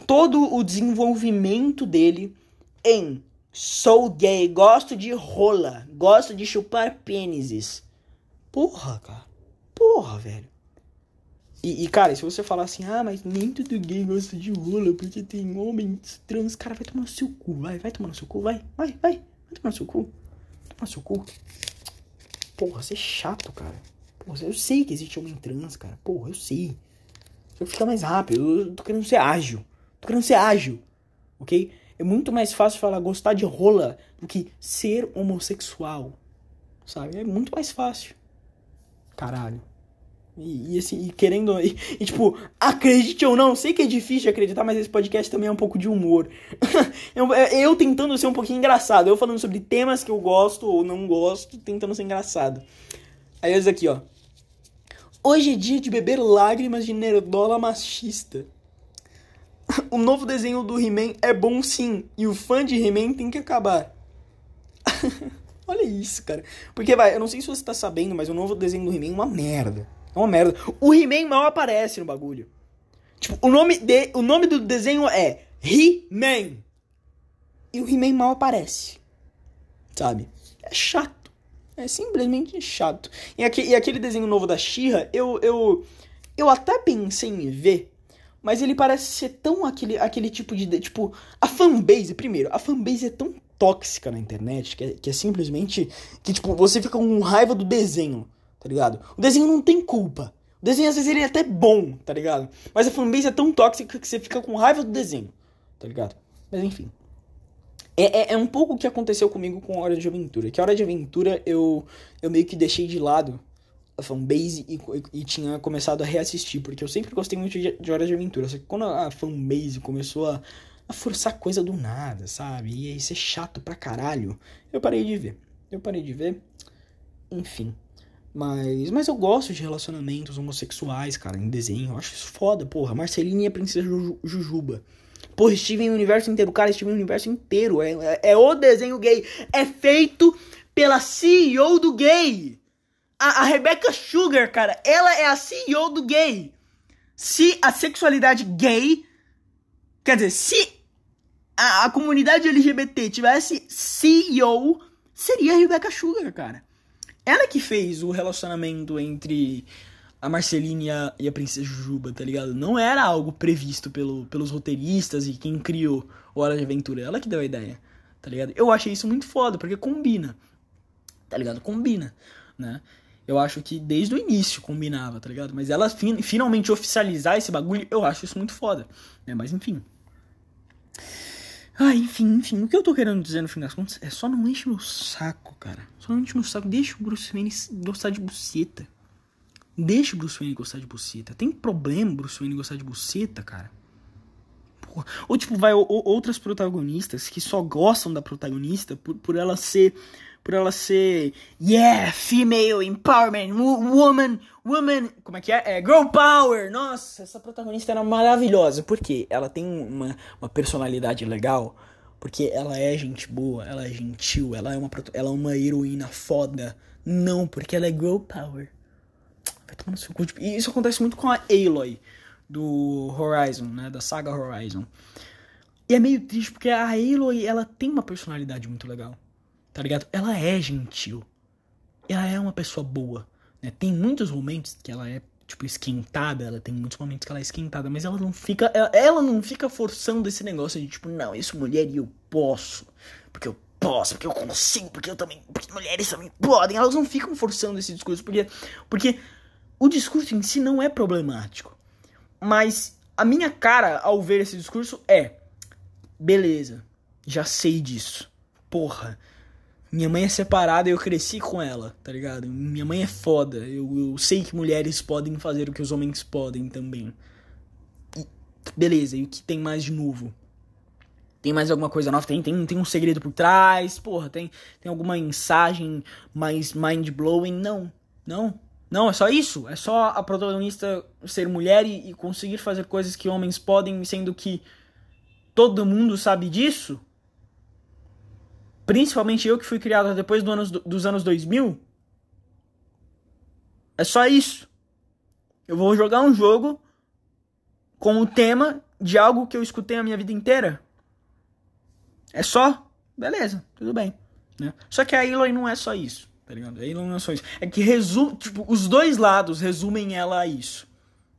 todo o desenvolvimento dele em sou gay, gosto de rola, gosto de chupar pênises. Porra, cara. Porra, velho. E, e, cara, se você falar assim, ah, mas nem todo gay gosta de rola porque tem homens trans, cara, vai tomar no seu cu, vai, vai tomar no seu cu, vai, vai, vai, vai tomar no seu cu, vai tomar no seu cu. Porra, você é chato, cara. Porra, eu sei que existe homem trans, cara. Porra, eu sei. Só que fica mais rápido, eu tô querendo ser ágil. Tô querendo ser ágil, ok? É muito mais fácil falar gostar de rola do que ser homossexual, sabe? É muito mais fácil. Caralho. E, e, assim, e querendo. E, e, tipo, acredite ou não, sei que é difícil acreditar, mas esse podcast também é um pouco de humor. eu, é, eu, tentando ser um pouquinho engraçado. Eu falando sobre temas que eu gosto ou não gosto, tentando ser engraçado. Aí olha aqui, ó. Hoje é dia de beber lágrimas de nerdola machista. o novo desenho do He-Man é bom sim, e o fã de He-Man tem que acabar. Olha isso, cara. Porque, vai, eu não sei se você tá sabendo, mas o novo desenho do He-Man é uma merda. É uma merda. O He-Man mal aparece no bagulho. Tipo, o nome, de, o nome do desenho é He-Man. E o He-Man mal aparece. Sabe? É chato. É simplesmente chato. E, aqui, e aquele desenho novo da Shira, eu, eu, eu até pensei em ver. Mas ele parece ser tão aquele, aquele tipo de. Tipo, a fanbase, primeiro, a fanbase é tão tóxica na internet que é, que é simplesmente. Que, tipo, você fica com raiva do desenho tá ligado? O desenho não tem culpa. O desenho às vezes ele é até bom, tá ligado? Mas a fanbase é tão tóxica que você fica com raiva do desenho, tá ligado? Mas enfim. É, é, é um pouco o que aconteceu comigo com Hora de Aventura. Que a Hora de Aventura eu, eu meio que deixei de lado a fanbase e, e, tinha começado a reassistir, porque eu sempre gostei muito de, de Hora de Aventura. Só que quando a fanbase começou a, a forçar coisa do nada, sabe? E aí ser chato pra caralho, eu parei de ver. Eu parei de ver. Enfim. Mas, mas eu gosto de relacionamentos homossexuais, cara, em desenho. Eu acho isso foda, porra. Marceline e a Princesa Jujuba. Porra, Steven universo inteiro. Cara, Steven universo inteiro. É, é, é, o desenho gay. É feito pela CEO do gay. A, a Rebecca Sugar, cara. Ela é a CEO do gay. Se a sexualidade gay. Quer dizer, se a, a comunidade LGBT tivesse CEO, seria a Rebecca Sugar, cara. Ela que fez o relacionamento entre a Marceline e a, e a Princesa Jujuba, tá ligado? Não era algo previsto pelo, pelos roteiristas e quem criou o Hora de Aventura. Ela que deu a ideia, tá ligado? Eu achei isso muito foda, porque combina, tá ligado? Combina, né? Eu acho que desde o início combinava, tá ligado? Mas ela fin finalmente oficializar esse bagulho, eu acho isso muito foda, né? Mas enfim. Ah, enfim, enfim. O que eu tô querendo dizer no fim das contas é só não enche meu saco, cara. Só não enche meu saco. Deixa o Bruce Wayne gostar de buceta. Deixa o Bruce Wayne gostar de buceta. Tem problema Bruce Wayne gostar de buceta, cara? Porra. Ou tipo, vai ou, outras protagonistas que só gostam da protagonista por, por ela ser por ela ser, yeah, female empowerment, woman, woman, como é que é? É girl power. Nossa, essa protagonista era maravilhosa. Por quê? Ela tem uma, uma personalidade legal, porque ela é gente boa, ela é gentil, ela é uma ela é uma heroína foda. Não, porque ela é girl power. Vai tomar no seu cu. E isso acontece muito com a Aloy do Horizon, né, da saga Horizon. E é meio triste porque a Aloy, ela tem uma personalidade muito legal tá ligado? Ela é gentil, ela é uma pessoa boa, né? Tem muitos momentos que ela é tipo esquentada, ela tem muitos momentos que ela é esquentada, mas ela não fica ela, ela não fica forçando esse negócio de tipo, não, isso mulher e eu posso, porque eu posso, porque eu consigo, porque eu também, porque mulheres também podem. Elas não ficam forçando esse discurso porque porque o discurso em si não é problemático. Mas a minha cara ao ver esse discurso é: beleza, já sei disso. Porra, minha mãe é separada e eu cresci com ela, tá ligado? Minha mãe é foda. Eu, eu sei que mulheres podem fazer o que os homens podem também. E, beleza, e o que tem mais de novo? Tem mais alguma coisa nova? Tem, tem, tem um segredo por trás? Porra, tem, tem alguma mensagem mais mind-blowing? Não, não. Não, é só isso. É só a protagonista ser mulher e, e conseguir fazer coisas que homens podem, sendo que todo mundo sabe disso? Principalmente eu que fui criado depois do anos, dos anos 2000. É só isso. Eu vou jogar um jogo com o tema de algo que eu escutei a minha vida inteira. É só? Beleza, tudo bem. Né? Só que a Aloy não é só isso, tá ligado? A Aloy não é só isso. É que resume, tipo, os dois lados resumem ela a isso.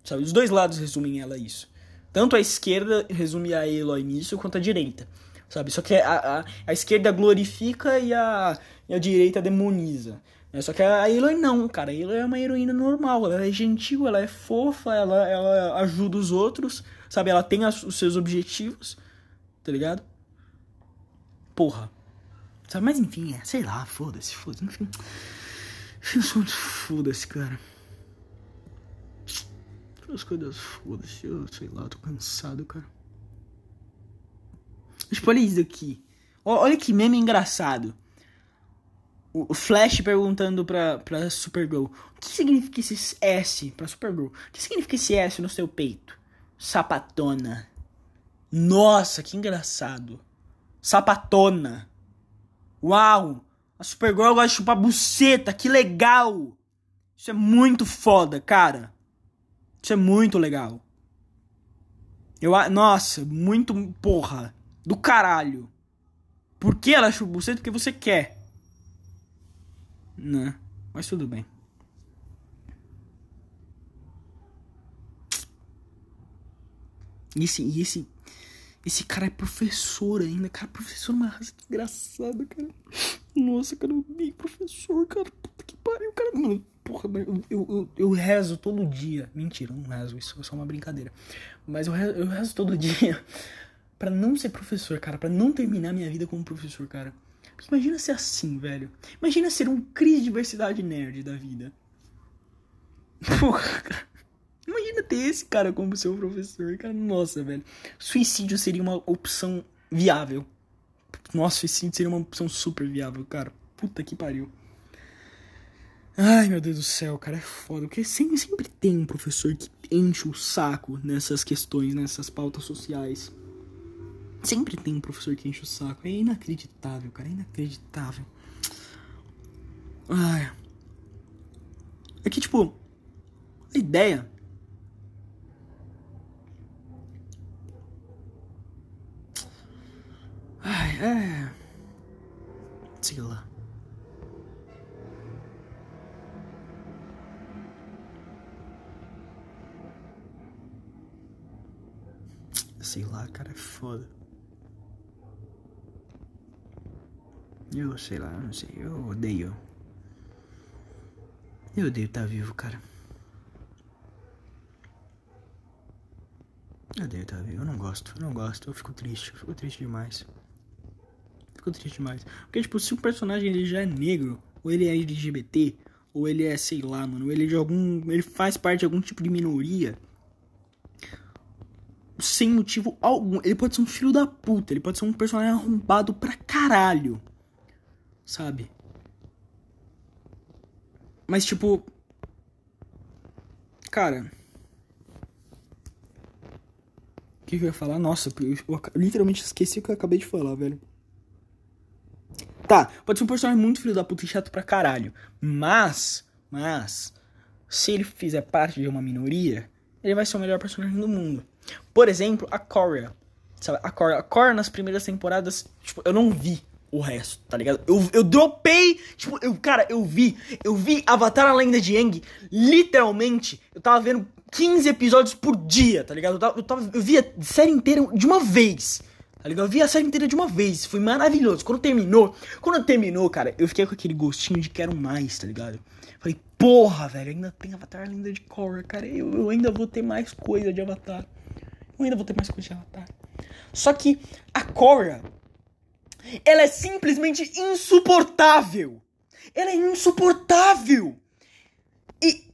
Sabe? Os dois lados resumem ela a isso. Tanto a esquerda resume a Aloy nisso, quanto a direita sabe? Só que a, a, a esquerda glorifica e a, e a direita demoniza. Né? Só que a Aloy não, cara. A Aloy é uma heroína normal. Ela é gentil, ela é fofa, ela, ela ajuda os outros, sabe? Ela tem as, os seus objetivos, tá ligado? Porra. Sabe? Mas enfim, é, sei lá, foda-se, foda-se. Enfim. Foda-se, cara. As coisas, foda-se. Eu sei lá, tô cansado, cara. Tipo, olha isso aqui. Olha que meme engraçado. O Flash perguntando pra, pra Supergirl: O que significa esse S pra Supergirl? O que significa esse S no seu peito? Sapatona. Nossa, que engraçado. Sapatona. Uau! A Supergirl gosta de chupar buceta, que legal! Isso é muito foda, cara. Isso é muito legal. Eu, nossa, muito porra do caralho. Por que ela chupa você? Porque você quer. Né? Mas tudo bem. E esse, e esse, esse cara é professor ainda, cara. Professor, uma raça engraçada, cara. Nossa, cara, eu professor, cara. Puta que pariu, cara. Mano, porra, eu, eu, eu, eu, rezo todo dia. Mentira, não rezo, isso é só uma brincadeira. Mas eu rezo, eu rezo todo dia para não ser professor, cara, para não terminar minha vida como professor, cara. Porque imagina ser assim, velho. Imagina ser um crise de diversidade nerd da vida. Porra, cara. Imagina ter esse cara como seu professor, cara. Nossa, velho. Suicídio seria uma opção viável. Nossa, suicídio seria uma opção super viável, cara. Puta que pariu. Ai, meu Deus do céu, cara, é foda. Porque sempre, sempre tem um professor que enche o saco nessas questões, nessas pautas sociais. Sempre tem um professor que enche o saco. É inacreditável, cara. É inacreditável. Ai. É que, tipo, a ideia. Ai, é. Sei lá. Sei lá, cara, é foda. Eu sei lá, não sei. Eu odeio. Eu odeio estar tá vivo, cara. Eu odeio estar tá vivo. Eu não gosto, eu não gosto. Eu fico triste, eu fico triste demais. Fico triste demais. Porque, tipo, se o personagem ele já é negro, ou ele é LGBT, ou ele é, sei lá, mano, ou ele é de algum. Ele faz parte de algum tipo de minoria. Sem motivo algum. Ele pode ser um filho da puta. Ele pode ser um personagem arrombado pra caralho sabe? Mas tipo. Cara. O que eu ia falar? Nossa, eu, eu, literalmente esqueci o que eu acabei de falar, velho. Tá, pode ser um personagem muito filho da puta e chato pra caralho. Mas. Mas. Se ele fizer parte de uma minoria, ele vai ser o melhor personagem do mundo. Por exemplo, a Coria. Sabe, a Coria. A Coria nas primeiras temporadas, tipo, eu não vi o resto, tá ligado? Eu, eu dropei, tipo, eu, cara, eu vi, eu vi Avatar a Lenda de Aang, literalmente, eu tava vendo 15 episódios por dia, tá ligado? Eu, tava, eu, tava, eu via a série inteira de uma vez, tá ligado? Eu vi a série inteira de uma vez, foi maravilhoso. Quando terminou, quando terminou, cara, eu fiquei com aquele gostinho de quero mais, tá ligado? Falei, porra, velho, ainda tem Avatar Lenda de Korra, cara, eu, eu ainda vou ter mais coisa de Avatar. Eu ainda vou ter mais coisa de Avatar. Só que a Korra ela é simplesmente insuportável. Ela é insuportável. E,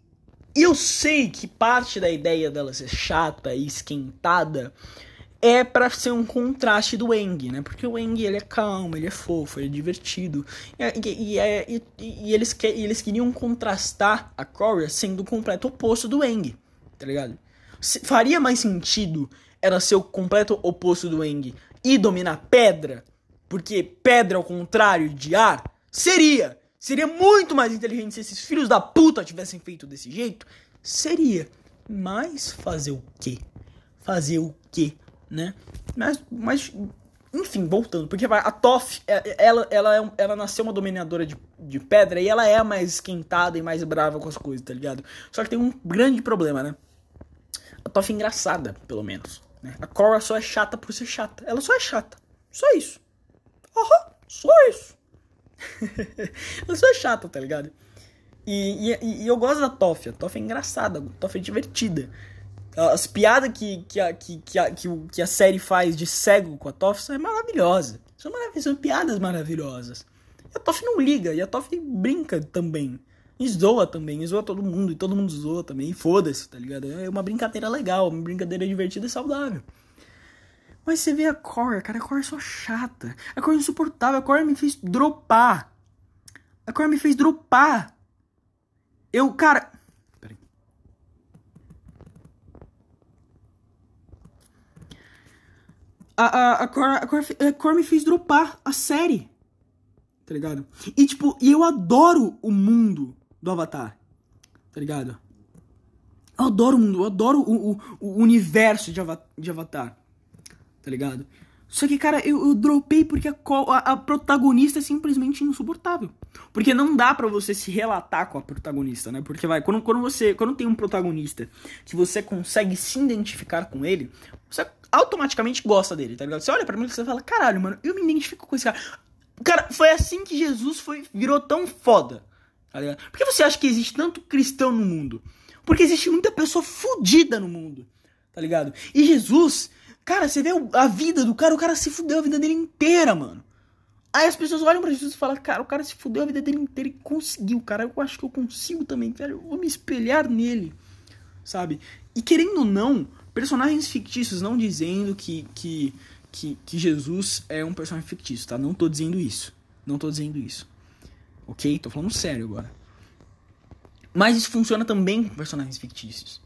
e eu sei que parte da ideia dela ser chata e esquentada é para ser um contraste do Eng, né? Porque o Eng ele é calmo, ele é fofo, ele é divertido. E, e, e, e eles, que, eles queriam contrastar a Korra sendo o completo oposto do Eng, tá ligado? Faria mais sentido ela ser o completo oposto do Eng e dominar pedra porque pedra ao contrário de ar seria. Seria muito mais inteligente se esses filhos da puta tivessem feito desse jeito. Seria. Mas fazer o quê? Fazer o quê, né? Mas, mas enfim, voltando, porque a Toff, é, ela, ela, é, ela nasceu uma dominadora de, de pedra e ela é mais esquentada e mais brava com as coisas, tá ligado? Só que tem um grande problema, né? A Toff é engraçada, pelo menos. Né? A Cora só é chata por ser chata. Ela só é chata. Só isso. Aham, só isso. eu sou chato, tá ligado? E, e, e, eu gosto da Toff. A Toff é engraçada, a Toff é divertida. As piadas que, que, a, que, que, a, que, a série faz de cego com a Toff são maravilhosas. São, maravilhosas, são piadas maravilhosas. E a Toff não liga, e a Toff brinca também. E zoa também, e zoa todo mundo, e todo mundo zoa também. Foda-se, tá ligado? É uma brincadeira legal, uma brincadeira divertida e saudável. Mas você vê a Cora, cara, a Cora é só chata. A Cora é insuportável. A Cora me fez dropar. A Cora me fez dropar. Eu, cara. Peraí. A, a, a, Cora, a, Cora, a Cora me fez dropar a série. Tá ligado? E, tipo, e eu adoro o mundo do Avatar. Tá ligado? Eu adoro o mundo, eu adoro o, o, o universo de, de Avatar tá ligado? Só que, cara, eu, eu dropei porque a, a, a, protagonista é simplesmente insuportável. Porque não dá para você se relatar com a protagonista, né? Porque vai, quando, quando você. Quando tem um protagonista que você consegue se identificar com ele, você automaticamente gosta dele, tá ligado? Você olha pra mim e você fala, caralho, mano, eu me identifico com esse cara. Cara, foi assim que Jesus foi, virou tão foda. Tá ligado? Por que você acha que existe tanto cristão no mundo? Porque existe muita pessoa fodida no mundo. Tá ligado? E Jesus Cara, você vê a vida do cara, o cara se fudeu a vida dele inteira, mano. Aí as pessoas olham pra Jesus e falam, cara, o cara se fudeu a vida dele inteira e conseguiu, cara. Eu acho que eu consigo também, velho. Eu vou me espelhar nele, sabe? E querendo ou não, personagens fictícios, não dizendo que, que, que, que Jesus é um personagem fictício, tá? Não tô dizendo isso. Não tô dizendo isso. Ok? Tô falando sério agora. Mas isso funciona também com personagens fictícios.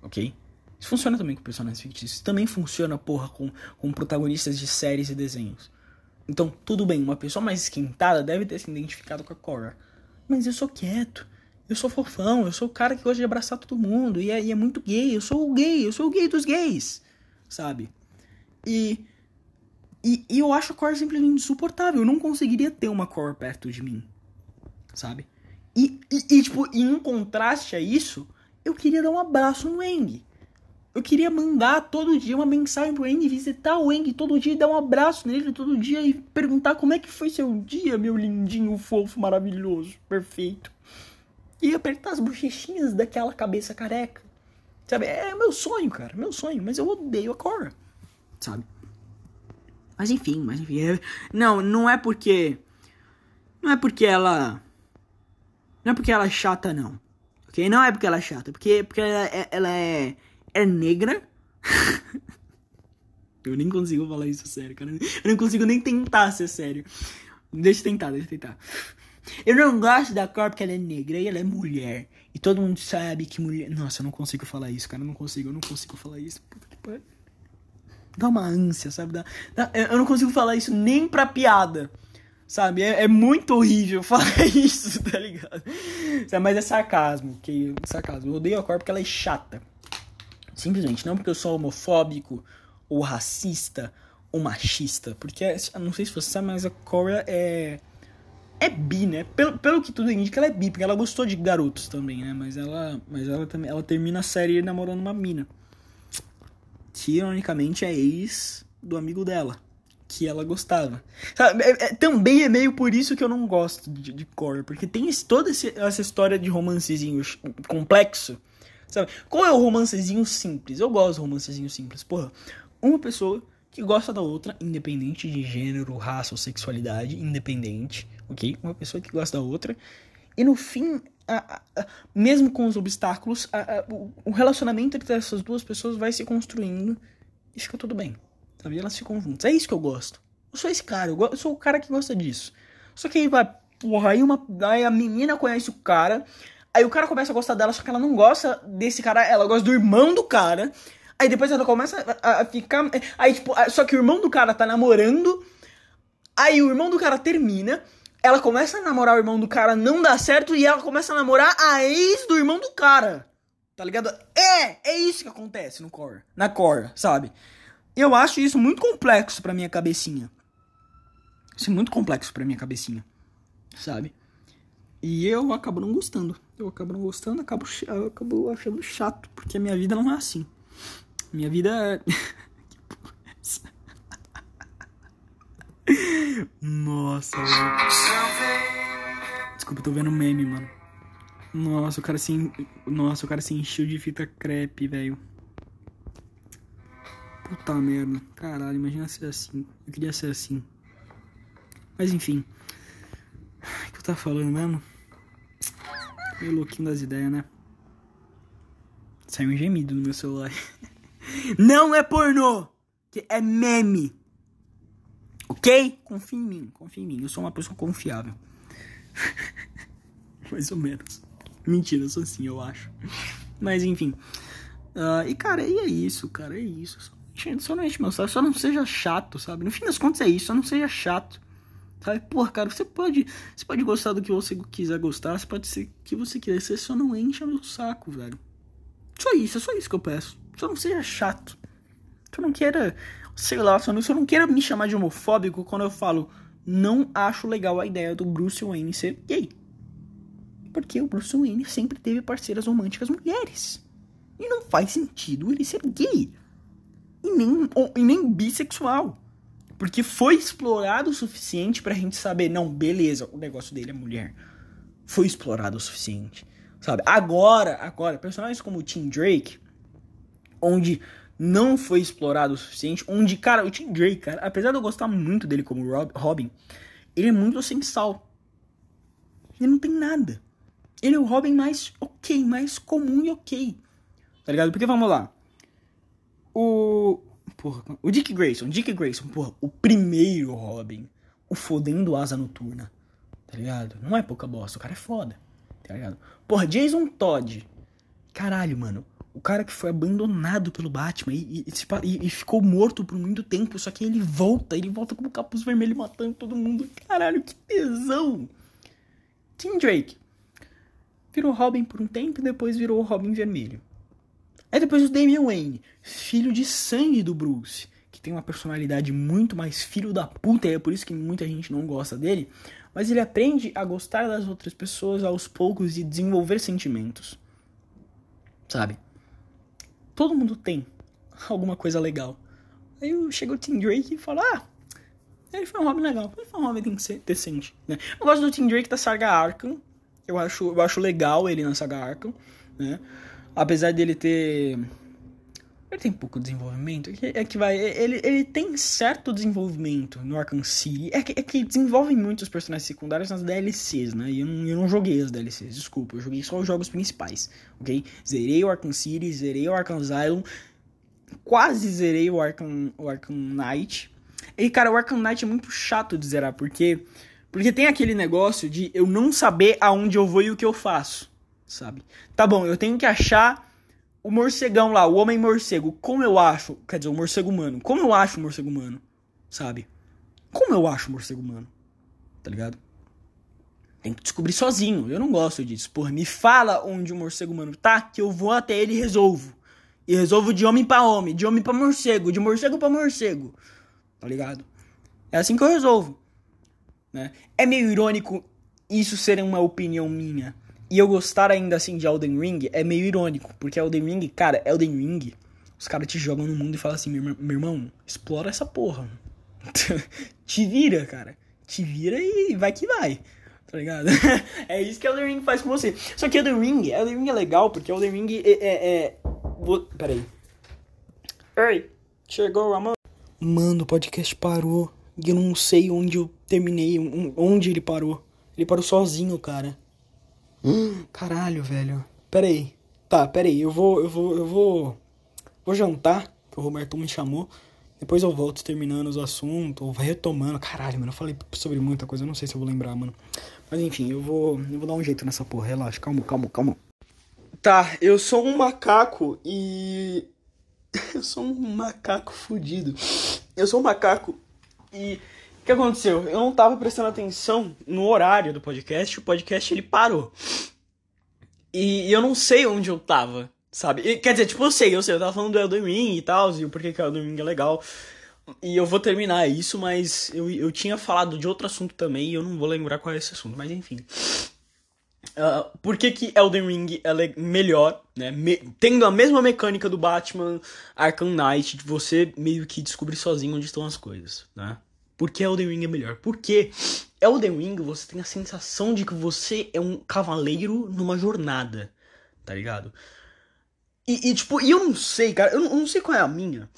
Ok? Isso funciona também com personagens fictícios. Também funciona, porra, com, com protagonistas de séries e desenhos. Então, tudo bem, uma pessoa mais esquentada deve ter se identificado com a Cora. Mas eu sou quieto. Eu sou fofão, eu sou o cara que gosta de abraçar todo mundo. E é, e é muito gay. Eu sou o gay, eu sou o gay dos gays. Sabe? E. E, e eu acho a Cora simplesmente insuportável. Eu não conseguiria ter uma Cora perto de mim. Sabe? E, e, e, tipo, em contraste a isso, eu queria dar um abraço no Eng. Eu queria mandar todo dia uma mensagem pro Eng, visitar o Eng todo dia e dar um abraço nele todo dia e perguntar como é que foi seu dia, meu lindinho, fofo, maravilhoso, perfeito. E apertar as bochechinhas daquela cabeça careca. Sabe? É meu sonho, cara, meu sonho, mas eu odeio a Cora. Sabe? Mas enfim, mas enfim. É... Não, não é porque. Não é porque ela. Não é porque ela é chata, não. Ok? Não é porque ela é chata. Porque, porque ela é, ela é é negra. eu nem consigo falar isso sério, cara. Eu não consigo nem tentar ser sério. Deixa eu tentar, deixa eu tentar. Eu não gosto da cor porque ela é negra e ela é mulher. E todo mundo sabe que mulher. Nossa, eu não consigo falar isso, cara. Eu não consigo, eu não consigo falar isso. Puta que pariu. Dá uma ânsia, sabe? Dá, dá... Eu não consigo falar isso nem pra piada. Sabe? É, é muito horrível falar isso, tá ligado? Mas é sarcasmo. Que, sarcasmo. Eu odeio a cor porque ela é chata. Simplesmente, não porque eu sou homofóbico, ou racista, ou machista, porque não sei se você sabe, mas a Korra é é bi, né? Pelo, pelo que tudo indica, ela é bi, porque ela gostou de garotos também, né? Mas ela, mas ela também, ela termina a série namorando uma mina. Que ironicamente é ex do amigo dela, que ela gostava. Sabe, é, é, também é meio por isso que eu não gosto de, de Core, porque tem esse, toda esse, essa história de romancezinho complexo. Sabe? Qual é o romancezinho simples? Eu gosto do romancezinho simples. Porra, uma pessoa que gosta da outra, independente de gênero, raça ou sexualidade, independente ok? Uma pessoa que gosta da outra. E no fim, a, a, mesmo com os obstáculos, a, o relacionamento entre essas duas pessoas vai se construindo e fica tudo bem. Sabe? Elas ficam juntas. É isso que eu gosto. Eu sou esse cara, eu, eu sou o cara que gosta disso. Só que aí vai, porra, aí, uma, aí a menina conhece o cara, aí o cara começa a gostar dela, só que ela não gosta desse cara, ela gosta do irmão do cara. Aí depois ela começa a, a ficar. Aí, tipo, só que o irmão do cara tá namorando. Aí o irmão do cara termina ela começa a namorar o irmão do cara, não dá certo, e ela começa a namorar a ex do irmão do cara. Tá ligado? É, é isso que acontece no core, na core, sabe? Eu acho isso muito complexo pra minha cabecinha. Isso é muito complexo pra minha cabecinha, sabe? E eu acabo não gostando. Eu acabo não gostando, acabo, acabo achando chato, porque a minha vida não é assim. Minha vida é. Nossa, Desculpa, eu tô vendo meme, mano. Nossa, o cara se. Nossa, o cara se encheu de fita crepe, velho. Puta merda. Caralho, imagina ser assim. Eu queria ser assim. Mas enfim. O que eu tava falando mesmo? Meio louquinho das ideias, né? Saiu um gemido no meu celular. Não é pornô! É meme. Ok? Confia em mim, confia em mim. Eu sou uma pessoa confiável. Mais ou menos. Mentira, eu sou assim, eu acho. Mas enfim. Uh, e cara, e é isso, cara, é isso. Só, só não enche meu só não seja chato, sabe? No fim das contas é isso, só não seja chato. Sabe? Porra, cara, você pode, você pode gostar do que você quiser gostar, você pode ser o que você quiser ser, só não encha meu saco, velho. Só isso, é só isso que eu peço. Só não seja chato. Tu não queira sei lá, só não, só não queira me chamar de homofóbico quando eu falo não acho legal a ideia do Bruce Wayne ser gay. Porque o Bruce Wayne sempre teve parceiras românticas mulheres. E não faz sentido ele ser gay. E nem, e nem bissexual. Porque foi explorado o suficiente pra gente saber, não, beleza, o negócio dele é mulher. Foi explorado o suficiente. Sabe? Agora, agora, personagens como o Tim Drake, onde não foi explorado o suficiente. Onde, cara, o Tim Drake, cara, apesar de eu gostar muito dele como Rob, Robin, ele é muito sem sal. Ele não tem nada. Ele é o Robin mais ok, mais comum e ok. Tá ligado? Porque vamos lá. O. Porra, o Dick Grayson, Dick Grayson, porra, o primeiro Robin. O fodendo asa noturna. Tá ligado? Não é pouca bosta, o cara é foda. Tá ligado? Porra, Jason Todd. Caralho, mano o cara que foi abandonado pelo Batman e, e, e, ficou morto por muito tempo, só que ele volta, ele volta com o capuz vermelho matando todo mundo. Caralho, que tesão! Tim Drake virou Robin por um tempo e depois virou Robin vermelho. Aí depois o Damian Wayne, filho de sangue do Bruce, que tem uma personalidade muito mais filho da puta, e é por isso que muita gente não gosta dele, mas ele aprende a gostar das outras pessoas aos poucos e desenvolver sentimentos. Sabe? todo mundo tem alguma coisa legal. Aí chega o Tim Drake e fala, ah, ele foi um Robin legal, ele foi um Robin decente, né? Eu gosto do Tim Drake da saga Arkham, eu acho, eu acho legal ele na saga Arkham, né? Apesar dele ter ele tem pouco desenvolvimento. É que vai. Ele, ele tem certo desenvolvimento no Arkham City. É que, é que desenvolvem muitos personagens secundários nas DLCs, né? E eu não, eu não joguei as DLCs, desculpa. Eu joguei só os jogos principais, ok? Zerei o Arkham City, zerei o Arkham Asylum. Quase zerei o Arkham, o Arkham Knight. E, cara, o Arkham Knight é muito chato de zerar, porque. Porque tem aquele negócio de eu não saber aonde eu vou e o que eu faço, sabe? Tá bom, eu tenho que achar o morcegão lá, o homem morcego, como eu acho, quer dizer, o morcego humano, como eu acho o morcego humano, sabe? Como eu acho o morcego humano, tá ligado? Tem que descobrir sozinho, eu não gosto disso. Porra, me fala onde o morcego humano tá, que eu vou até ele e resolvo. E resolvo de homem para homem, de homem para morcego, de morcego para morcego. tá ligado? É assim que eu resolvo. Né? É meio irônico isso ser uma opinião minha. E eu gostar ainda assim de Elden Ring é meio irônico, porque Elden Ring, cara, Elden Ring, os caras te jogam no mundo e falam assim, meu, meu irmão, explora essa porra. te vira, cara. Te vira e vai que vai. Tá ligado? é isso que Elden Ring faz com você. Só que Elden Ring, Elden Ring é legal, porque Elden Ring é. é, é... Oi, chegou a mão. Mano, o podcast parou. E eu não sei onde eu terminei, onde ele parou. Ele parou sozinho, cara. Caralho, velho. Pera aí. Tá, pera aí. Eu vou, eu vou, eu vou... Vou jantar, que o Roberto me chamou. Depois eu volto terminando os assuntos, retomando. Caralho, mano, eu falei sobre muita coisa, eu não sei se eu vou lembrar, mano. Mas enfim, eu vou, eu vou dar um jeito nessa porra, relaxa, calma, calma, calma. Tá, eu sou um macaco e. eu sou um macaco fudido. Eu sou um macaco e que aconteceu? Eu não tava prestando atenção no horário do podcast, o podcast ele parou. E eu não sei onde eu tava, sabe? E, quer dizer, tipo, eu sei, eu sei, eu tava falando do Elden Ring e tal, e o porquê que o Elden Ring é legal. E eu vou terminar isso, mas eu, eu tinha falado de outro assunto também e eu não vou lembrar qual é esse assunto, mas enfim. Uh, por que, que Elden Ring é melhor, né? Me tendo a mesma mecânica do Batman Arkham Knight, de você meio que descobrir sozinho onde estão as coisas, né? Por que Elden Ring é melhor? Porque Elden Ring você tem a sensação de que você é um cavaleiro numa jornada, tá ligado? E, e tipo, e eu não sei, cara, eu não, eu não sei qual é a minha,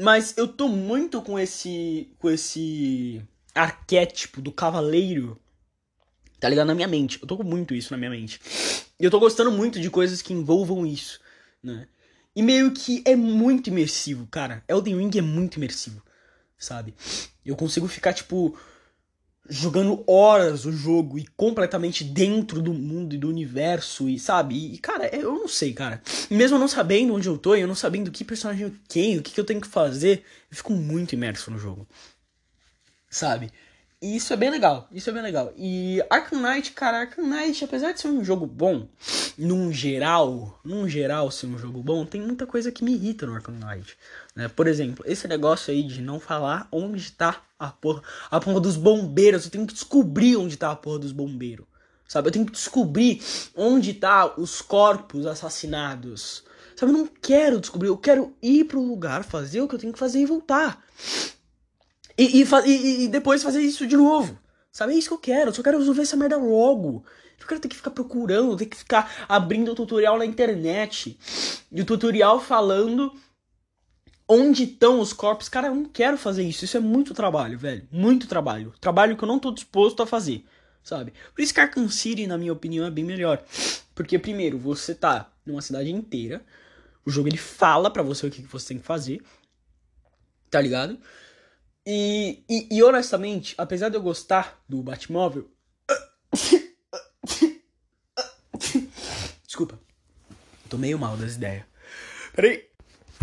mas eu tô muito com esse com esse arquétipo do cavaleiro tá ligado? Na minha mente. Eu tô com muito isso na minha mente. E eu tô gostando muito de coisas que envolvam isso, né? E meio que é muito imersivo, cara. Elden Ring é muito imersivo, sabe? Eu consigo ficar, tipo, jogando horas o jogo e completamente dentro do mundo e do universo, e sabe? E, cara, eu não sei, cara. Mesmo não sabendo onde eu tô, eu não sabendo que personagem eu tenho, o que, que eu tenho que fazer, eu fico muito imerso no jogo, sabe? E isso é bem legal, isso é bem legal. E Arkham Knight, cara, Arkham Knight, apesar de ser um jogo bom, num geral, num geral ser um jogo bom, tem muita coisa que me irrita no Arkham Knight. Né? Por exemplo, esse negócio aí de não falar onde está a porra, a porra dos bombeiros. Eu tenho que descobrir onde está a porra dos bombeiros. Sabe? Eu tenho que descobrir onde tá os corpos assassinados. Sabe? Eu não quero descobrir, eu quero ir pro lugar, fazer o que eu tenho que fazer e voltar. E, e, e, e, depois fazer isso de novo. Sabe? É isso que eu quero. Eu só quero resolver essa merda logo. Eu quero ter que ficar procurando, ter que ficar abrindo o tutorial na internet. E o tutorial falando onde estão os corpos. Cara, eu não quero fazer isso. Isso é muito trabalho, velho. Muito trabalho. Trabalho que eu não tô disposto a fazer. Sabe? Por isso que Arkham City, na minha opinião, é bem melhor. Porque, primeiro, você tá numa cidade inteira. O jogo ele fala para você o que você tem que fazer. Tá ligado? E, e, e, honestamente, apesar de eu gostar do Batmóvel. Desculpa. Tô meio mal das ideias. Peraí.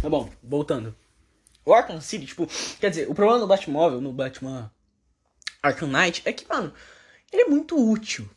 Tá bom, voltando. O Arkham City, tipo, quer dizer, o problema do Batmóvel no Batman Arkham Knight é que, mano, ele é muito útil.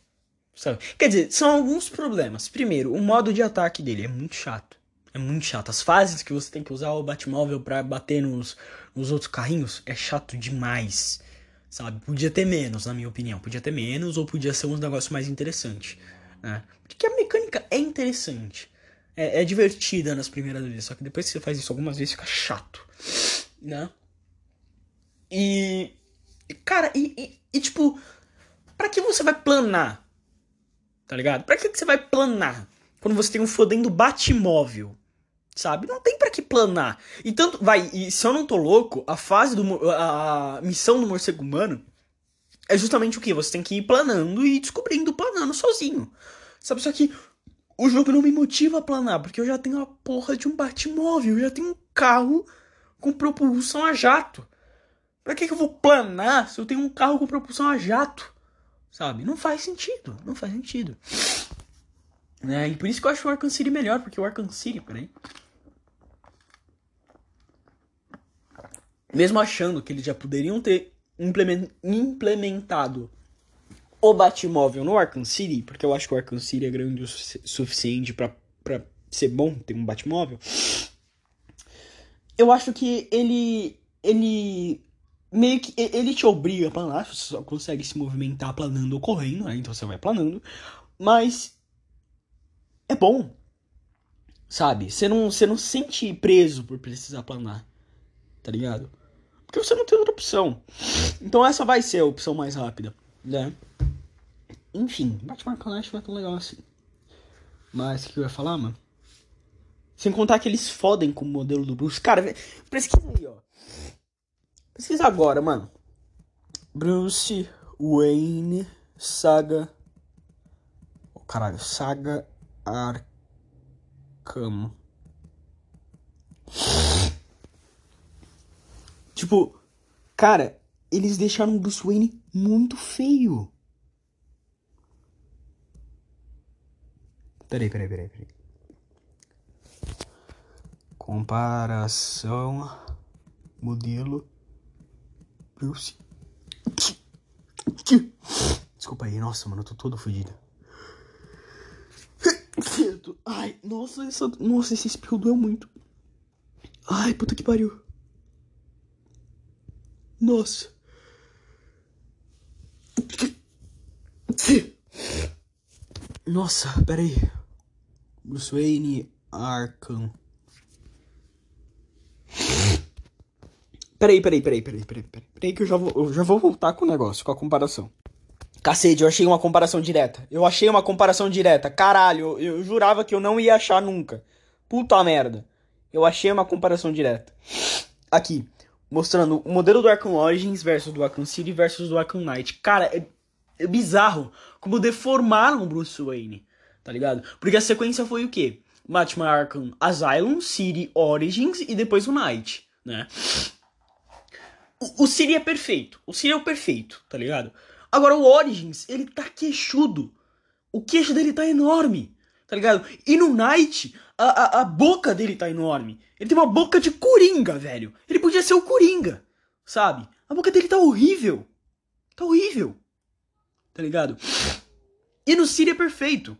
Sabe? Quer dizer, são alguns problemas. Primeiro, o modo de ataque dele é muito chato. É muito chato. As fases que você tem que usar o Batmóvel para bater nos, nos outros carrinhos é chato demais. Sabe? Podia ter menos, na minha opinião. Podia ter menos ou podia ser um negócio mais interessante. Né? Porque a mecânica é interessante. É, é, divertida nas primeiras vezes. Só que depois que você faz isso algumas vezes fica chato. Né? E. Cara, e, e, e tipo. Pra que você vai planar? Tá ligado? Pra que, você vai planar? Quando você tem um fodendo Batmóvel sabe? Não tem para que planar. E tanto, vai, e se eu não tô louco, a fase do a missão do morcego humano é justamente o que você tem que ir planando e descobrindo planando sozinho. Sabe só que o jogo não me motiva a planar, porque eu já tenho a porra de um Batmóvel, eu já tenho um carro com propulsão a jato. Pra que, que eu vou planar se eu tenho um carro com propulsão a jato? Sabe? Não faz sentido, não faz sentido. É, e por isso que eu acho o Arkham City melhor, porque o Arkham City, peraí. mesmo achando que eles já poderiam ter implementado o Batmóvel no Arkham City, porque eu acho que o Arkham City é grande o suficiente para ser bom ter um Batmóvel. Eu acho que ele ele meio que ele te obriga a planar, você só consegue se movimentar planando ou correndo, né? Então você vai planando. Mas é bom. Sabe? Você não, você não se sente preso por precisar planar. Tá ligado? Porque você não tem outra opção. Então essa vai ser a opção mais rápida, né? Enfim, Batman Arcanite não é tão legal assim. Mas o que eu ia falar, mano? Sem contar que eles fodem com o modelo do Bruce. Cara, pesquisa aí, ó. Pesquisa agora, mano. Bruce Wayne Saga. Oh, caralho, Saga Arkham. Tipo, cara, eles deixaram o Bruce Wayne muito feio. Peraí, peraí, peraí, peraí. Comparação modelo. Desculpa aí, nossa, mano, eu tô todo fodido. Ai, nossa, essa, nossa, esse espirro doeu muito. Ai, puta que pariu. Nossa. Nossa, peraí. Bruce Wayne Arkham. Peraí, peraí, peraí, peraí, peraí, peraí, peraí que eu já, vou, eu já vou voltar com o negócio, com a comparação. Cacete, eu achei uma comparação direta. Eu achei uma comparação direta. Caralho, eu, eu jurava que eu não ia achar nunca. Puta merda. Eu achei uma comparação direta. Aqui, mostrando o modelo do Arkham Origins versus do Arkham City versus do Arkham Knight. Cara, é, é bizarro como deformaram o Bruce Wayne, tá ligado? Porque a sequência foi o quê? Batman Arkham Asylum, City Origins e depois o Knight, né? O, Siri é perfeito. O Siri é o perfeito, tá ligado? Agora o Origins, ele tá queixudo. O queixo dele tá enorme, tá ligado? E no Night, a, a, a boca dele tá enorme. Ele tem uma boca de coringa, velho. Ele podia ser o coringa, sabe? A boca dele tá horrível. Tá horrível. Tá ligado? E no Siri é perfeito.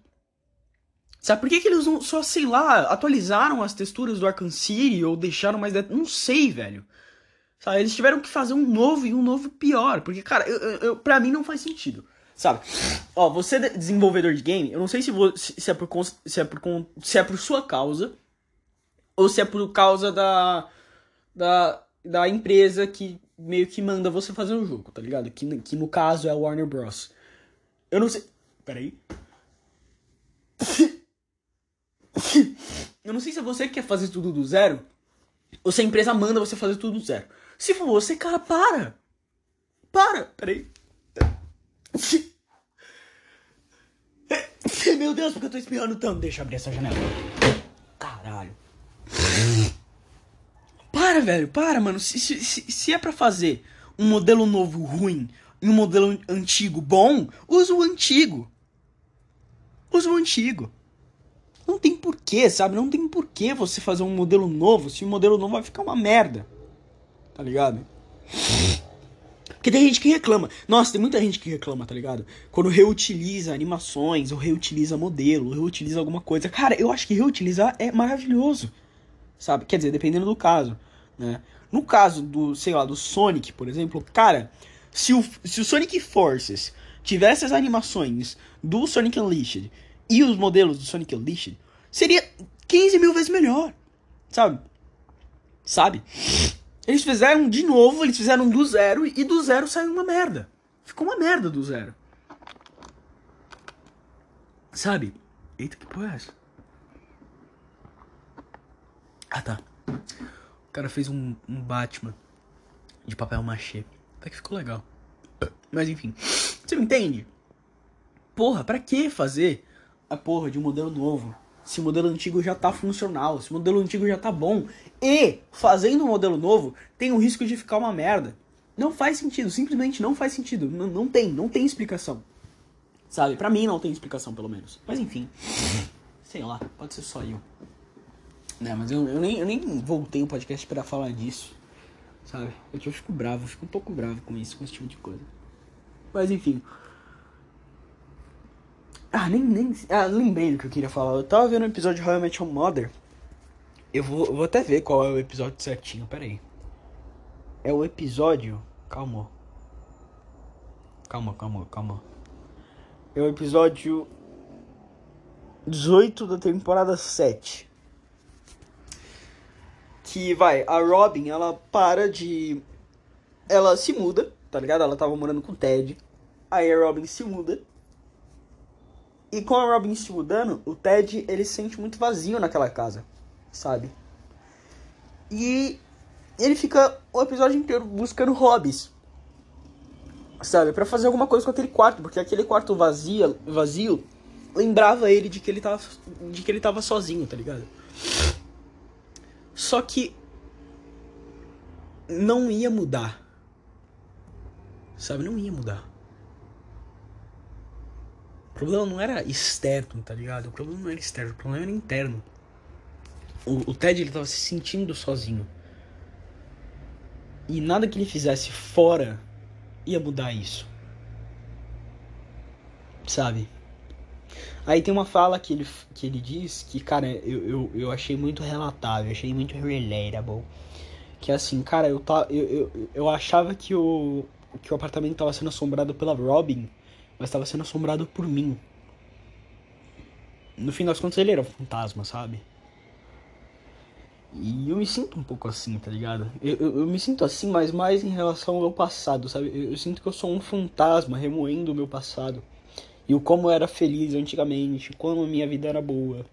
Sabe por que, que eles não só, sei lá, atualizaram as texturas do Arkham City ou deixaram mais. Não sei, velho. Sabe? Eles tiveram que fazer um novo e um novo pior. Porque, cara, eu, eu, pra mim não faz sentido. Sabe? Ó, você desenvolvedor de game, eu não sei se, você, se, é por, se, é por, se é por sua causa ou se é por causa da, da, da empresa que meio que manda você fazer o jogo, tá ligado? Que, que no caso é a Warner Bros. Eu não sei. Peraí. Eu não sei se é você que quer fazer tudo do zero ou se a empresa manda você fazer tudo do zero. Se for você, cara, para. Para. Peraí. Meu Deus, porque eu tô espirrando tanto. Deixa eu abrir essa janela. Caralho. Para, velho. Para, mano. Se, se, se é pra fazer um modelo novo ruim e um modelo antigo bom, usa o antigo. Usa o antigo. Não tem porquê, sabe? Não tem porquê você fazer um modelo novo se o modelo novo vai ficar uma merda. Tá ligado? Porque tem gente que reclama. Nossa, tem muita gente que reclama, tá ligado? Quando reutiliza animações, ou reutiliza modelo, ou reutiliza alguma coisa. Cara, eu acho que reutilizar é maravilhoso. Sabe? Quer dizer, dependendo do caso. Né? No caso do, sei lá, do Sonic, por exemplo, cara, se o, se o Sonic Forces tivesse as animações do Sonic Unleashed e os modelos do Sonic Unleashed, seria 15 mil vezes melhor. Sabe? Sabe? Eles fizeram de novo, eles fizeram do zero e do zero saiu uma merda. Ficou uma merda do zero. Sabe? Eita, que porra é essa? Ah, tá. O cara fez um, um Batman de papel machê. Até que ficou legal. Mas enfim. Você me entende? Porra, pra que fazer a porra de um modelo novo? Se o modelo antigo já está funcional, se o modelo antigo já está bom. E fazendo um modelo novo, tem o risco de ficar uma merda. Não faz sentido, simplesmente não faz sentido. Não, não tem, não tem explicação. Sabe? Pra mim não tem explicação, pelo menos. Mas enfim. Sei lá, pode ser só eu. Né, mas eu, eu, nem, eu nem voltei o podcast para falar disso. Sabe? Eu, eu fico bravo, eu fico um pouco bravo com isso, com esse tipo de coisa. Mas enfim. Ah, nem, nem. Ah, lembrei do que eu queria falar. Eu tava vendo o episódio de How Mother. Eu vou, eu vou até ver qual é o episódio certinho, pera aí. É o episódio. calma. Calma, calma, calma. É o episódio 18 da temporada 7. Que vai, a Robin, ela para de. Ela se muda, tá ligado? Ela tava morando com o Ted. Aí a Robin se muda. E com a Robin se mudando, o Ted ele se sente muito vazio naquela casa, sabe? E ele fica o episódio inteiro buscando hobbies. Sabe, para fazer alguma coisa com aquele quarto, porque aquele quarto vazio, vazio lembrava ele de que ele tava de que ele tava sozinho, tá ligado? Só que não ia mudar. Sabe, não ia mudar. O problema não era externo, tá ligado? O problema não era externo, o problema era interno. O, o Ted ele tava se sentindo sozinho. E nada que ele fizesse fora ia mudar isso. Sabe? Aí tem uma fala que ele, que ele diz que, cara, eu, eu, eu achei muito relatável, achei muito relatable. Que é assim, cara, eu, tá, eu, eu, eu achava que o, que o apartamento tava sendo assombrado pela Robin, mas tava sendo assombrado por mim. No fim das contas, ele era um fantasma, sabe? E eu me sinto um pouco assim, tá ligado? Eu, eu, eu, me sinto assim, mas mais em relação ao meu passado, sabe? Eu, eu sinto que eu sou um fantasma remoendo o meu passado. E o como eu era feliz antigamente, como a minha vida era boa.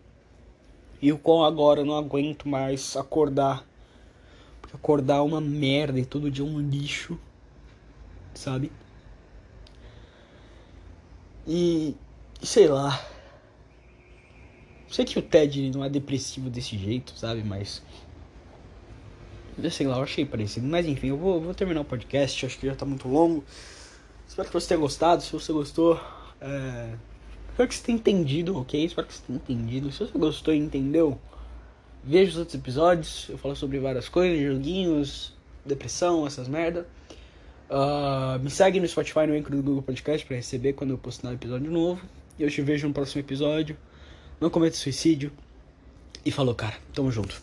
E o como agora eu não aguento mais acordar. Porque acordar é uma merda e todo dia é um lixo. Sabe? E. Sei lá. Sei que o Ted não é depressivo desse jeito, sabe? Mas. Sei lá, eu achei parecido. Mas enfim, eu vou, vou terminar o podcast. Acho que já tá muito longo. Espero que você tenha gostado. Se você gostou, é... espero que você tenha entendido, ok? Espero que você tenha entendido. Se você gostou e entendeu, veja os outros episódios. Eu falo sobre várias coisas, joguinhos, depressão, essas merda. Uh, me segue no Spotify, no Anchor do Google Podcast para receber quando eu postar um episódio novo. E eu te vejo no próximo episódio não cometa suicídio. E falou, cara. Tamo junto.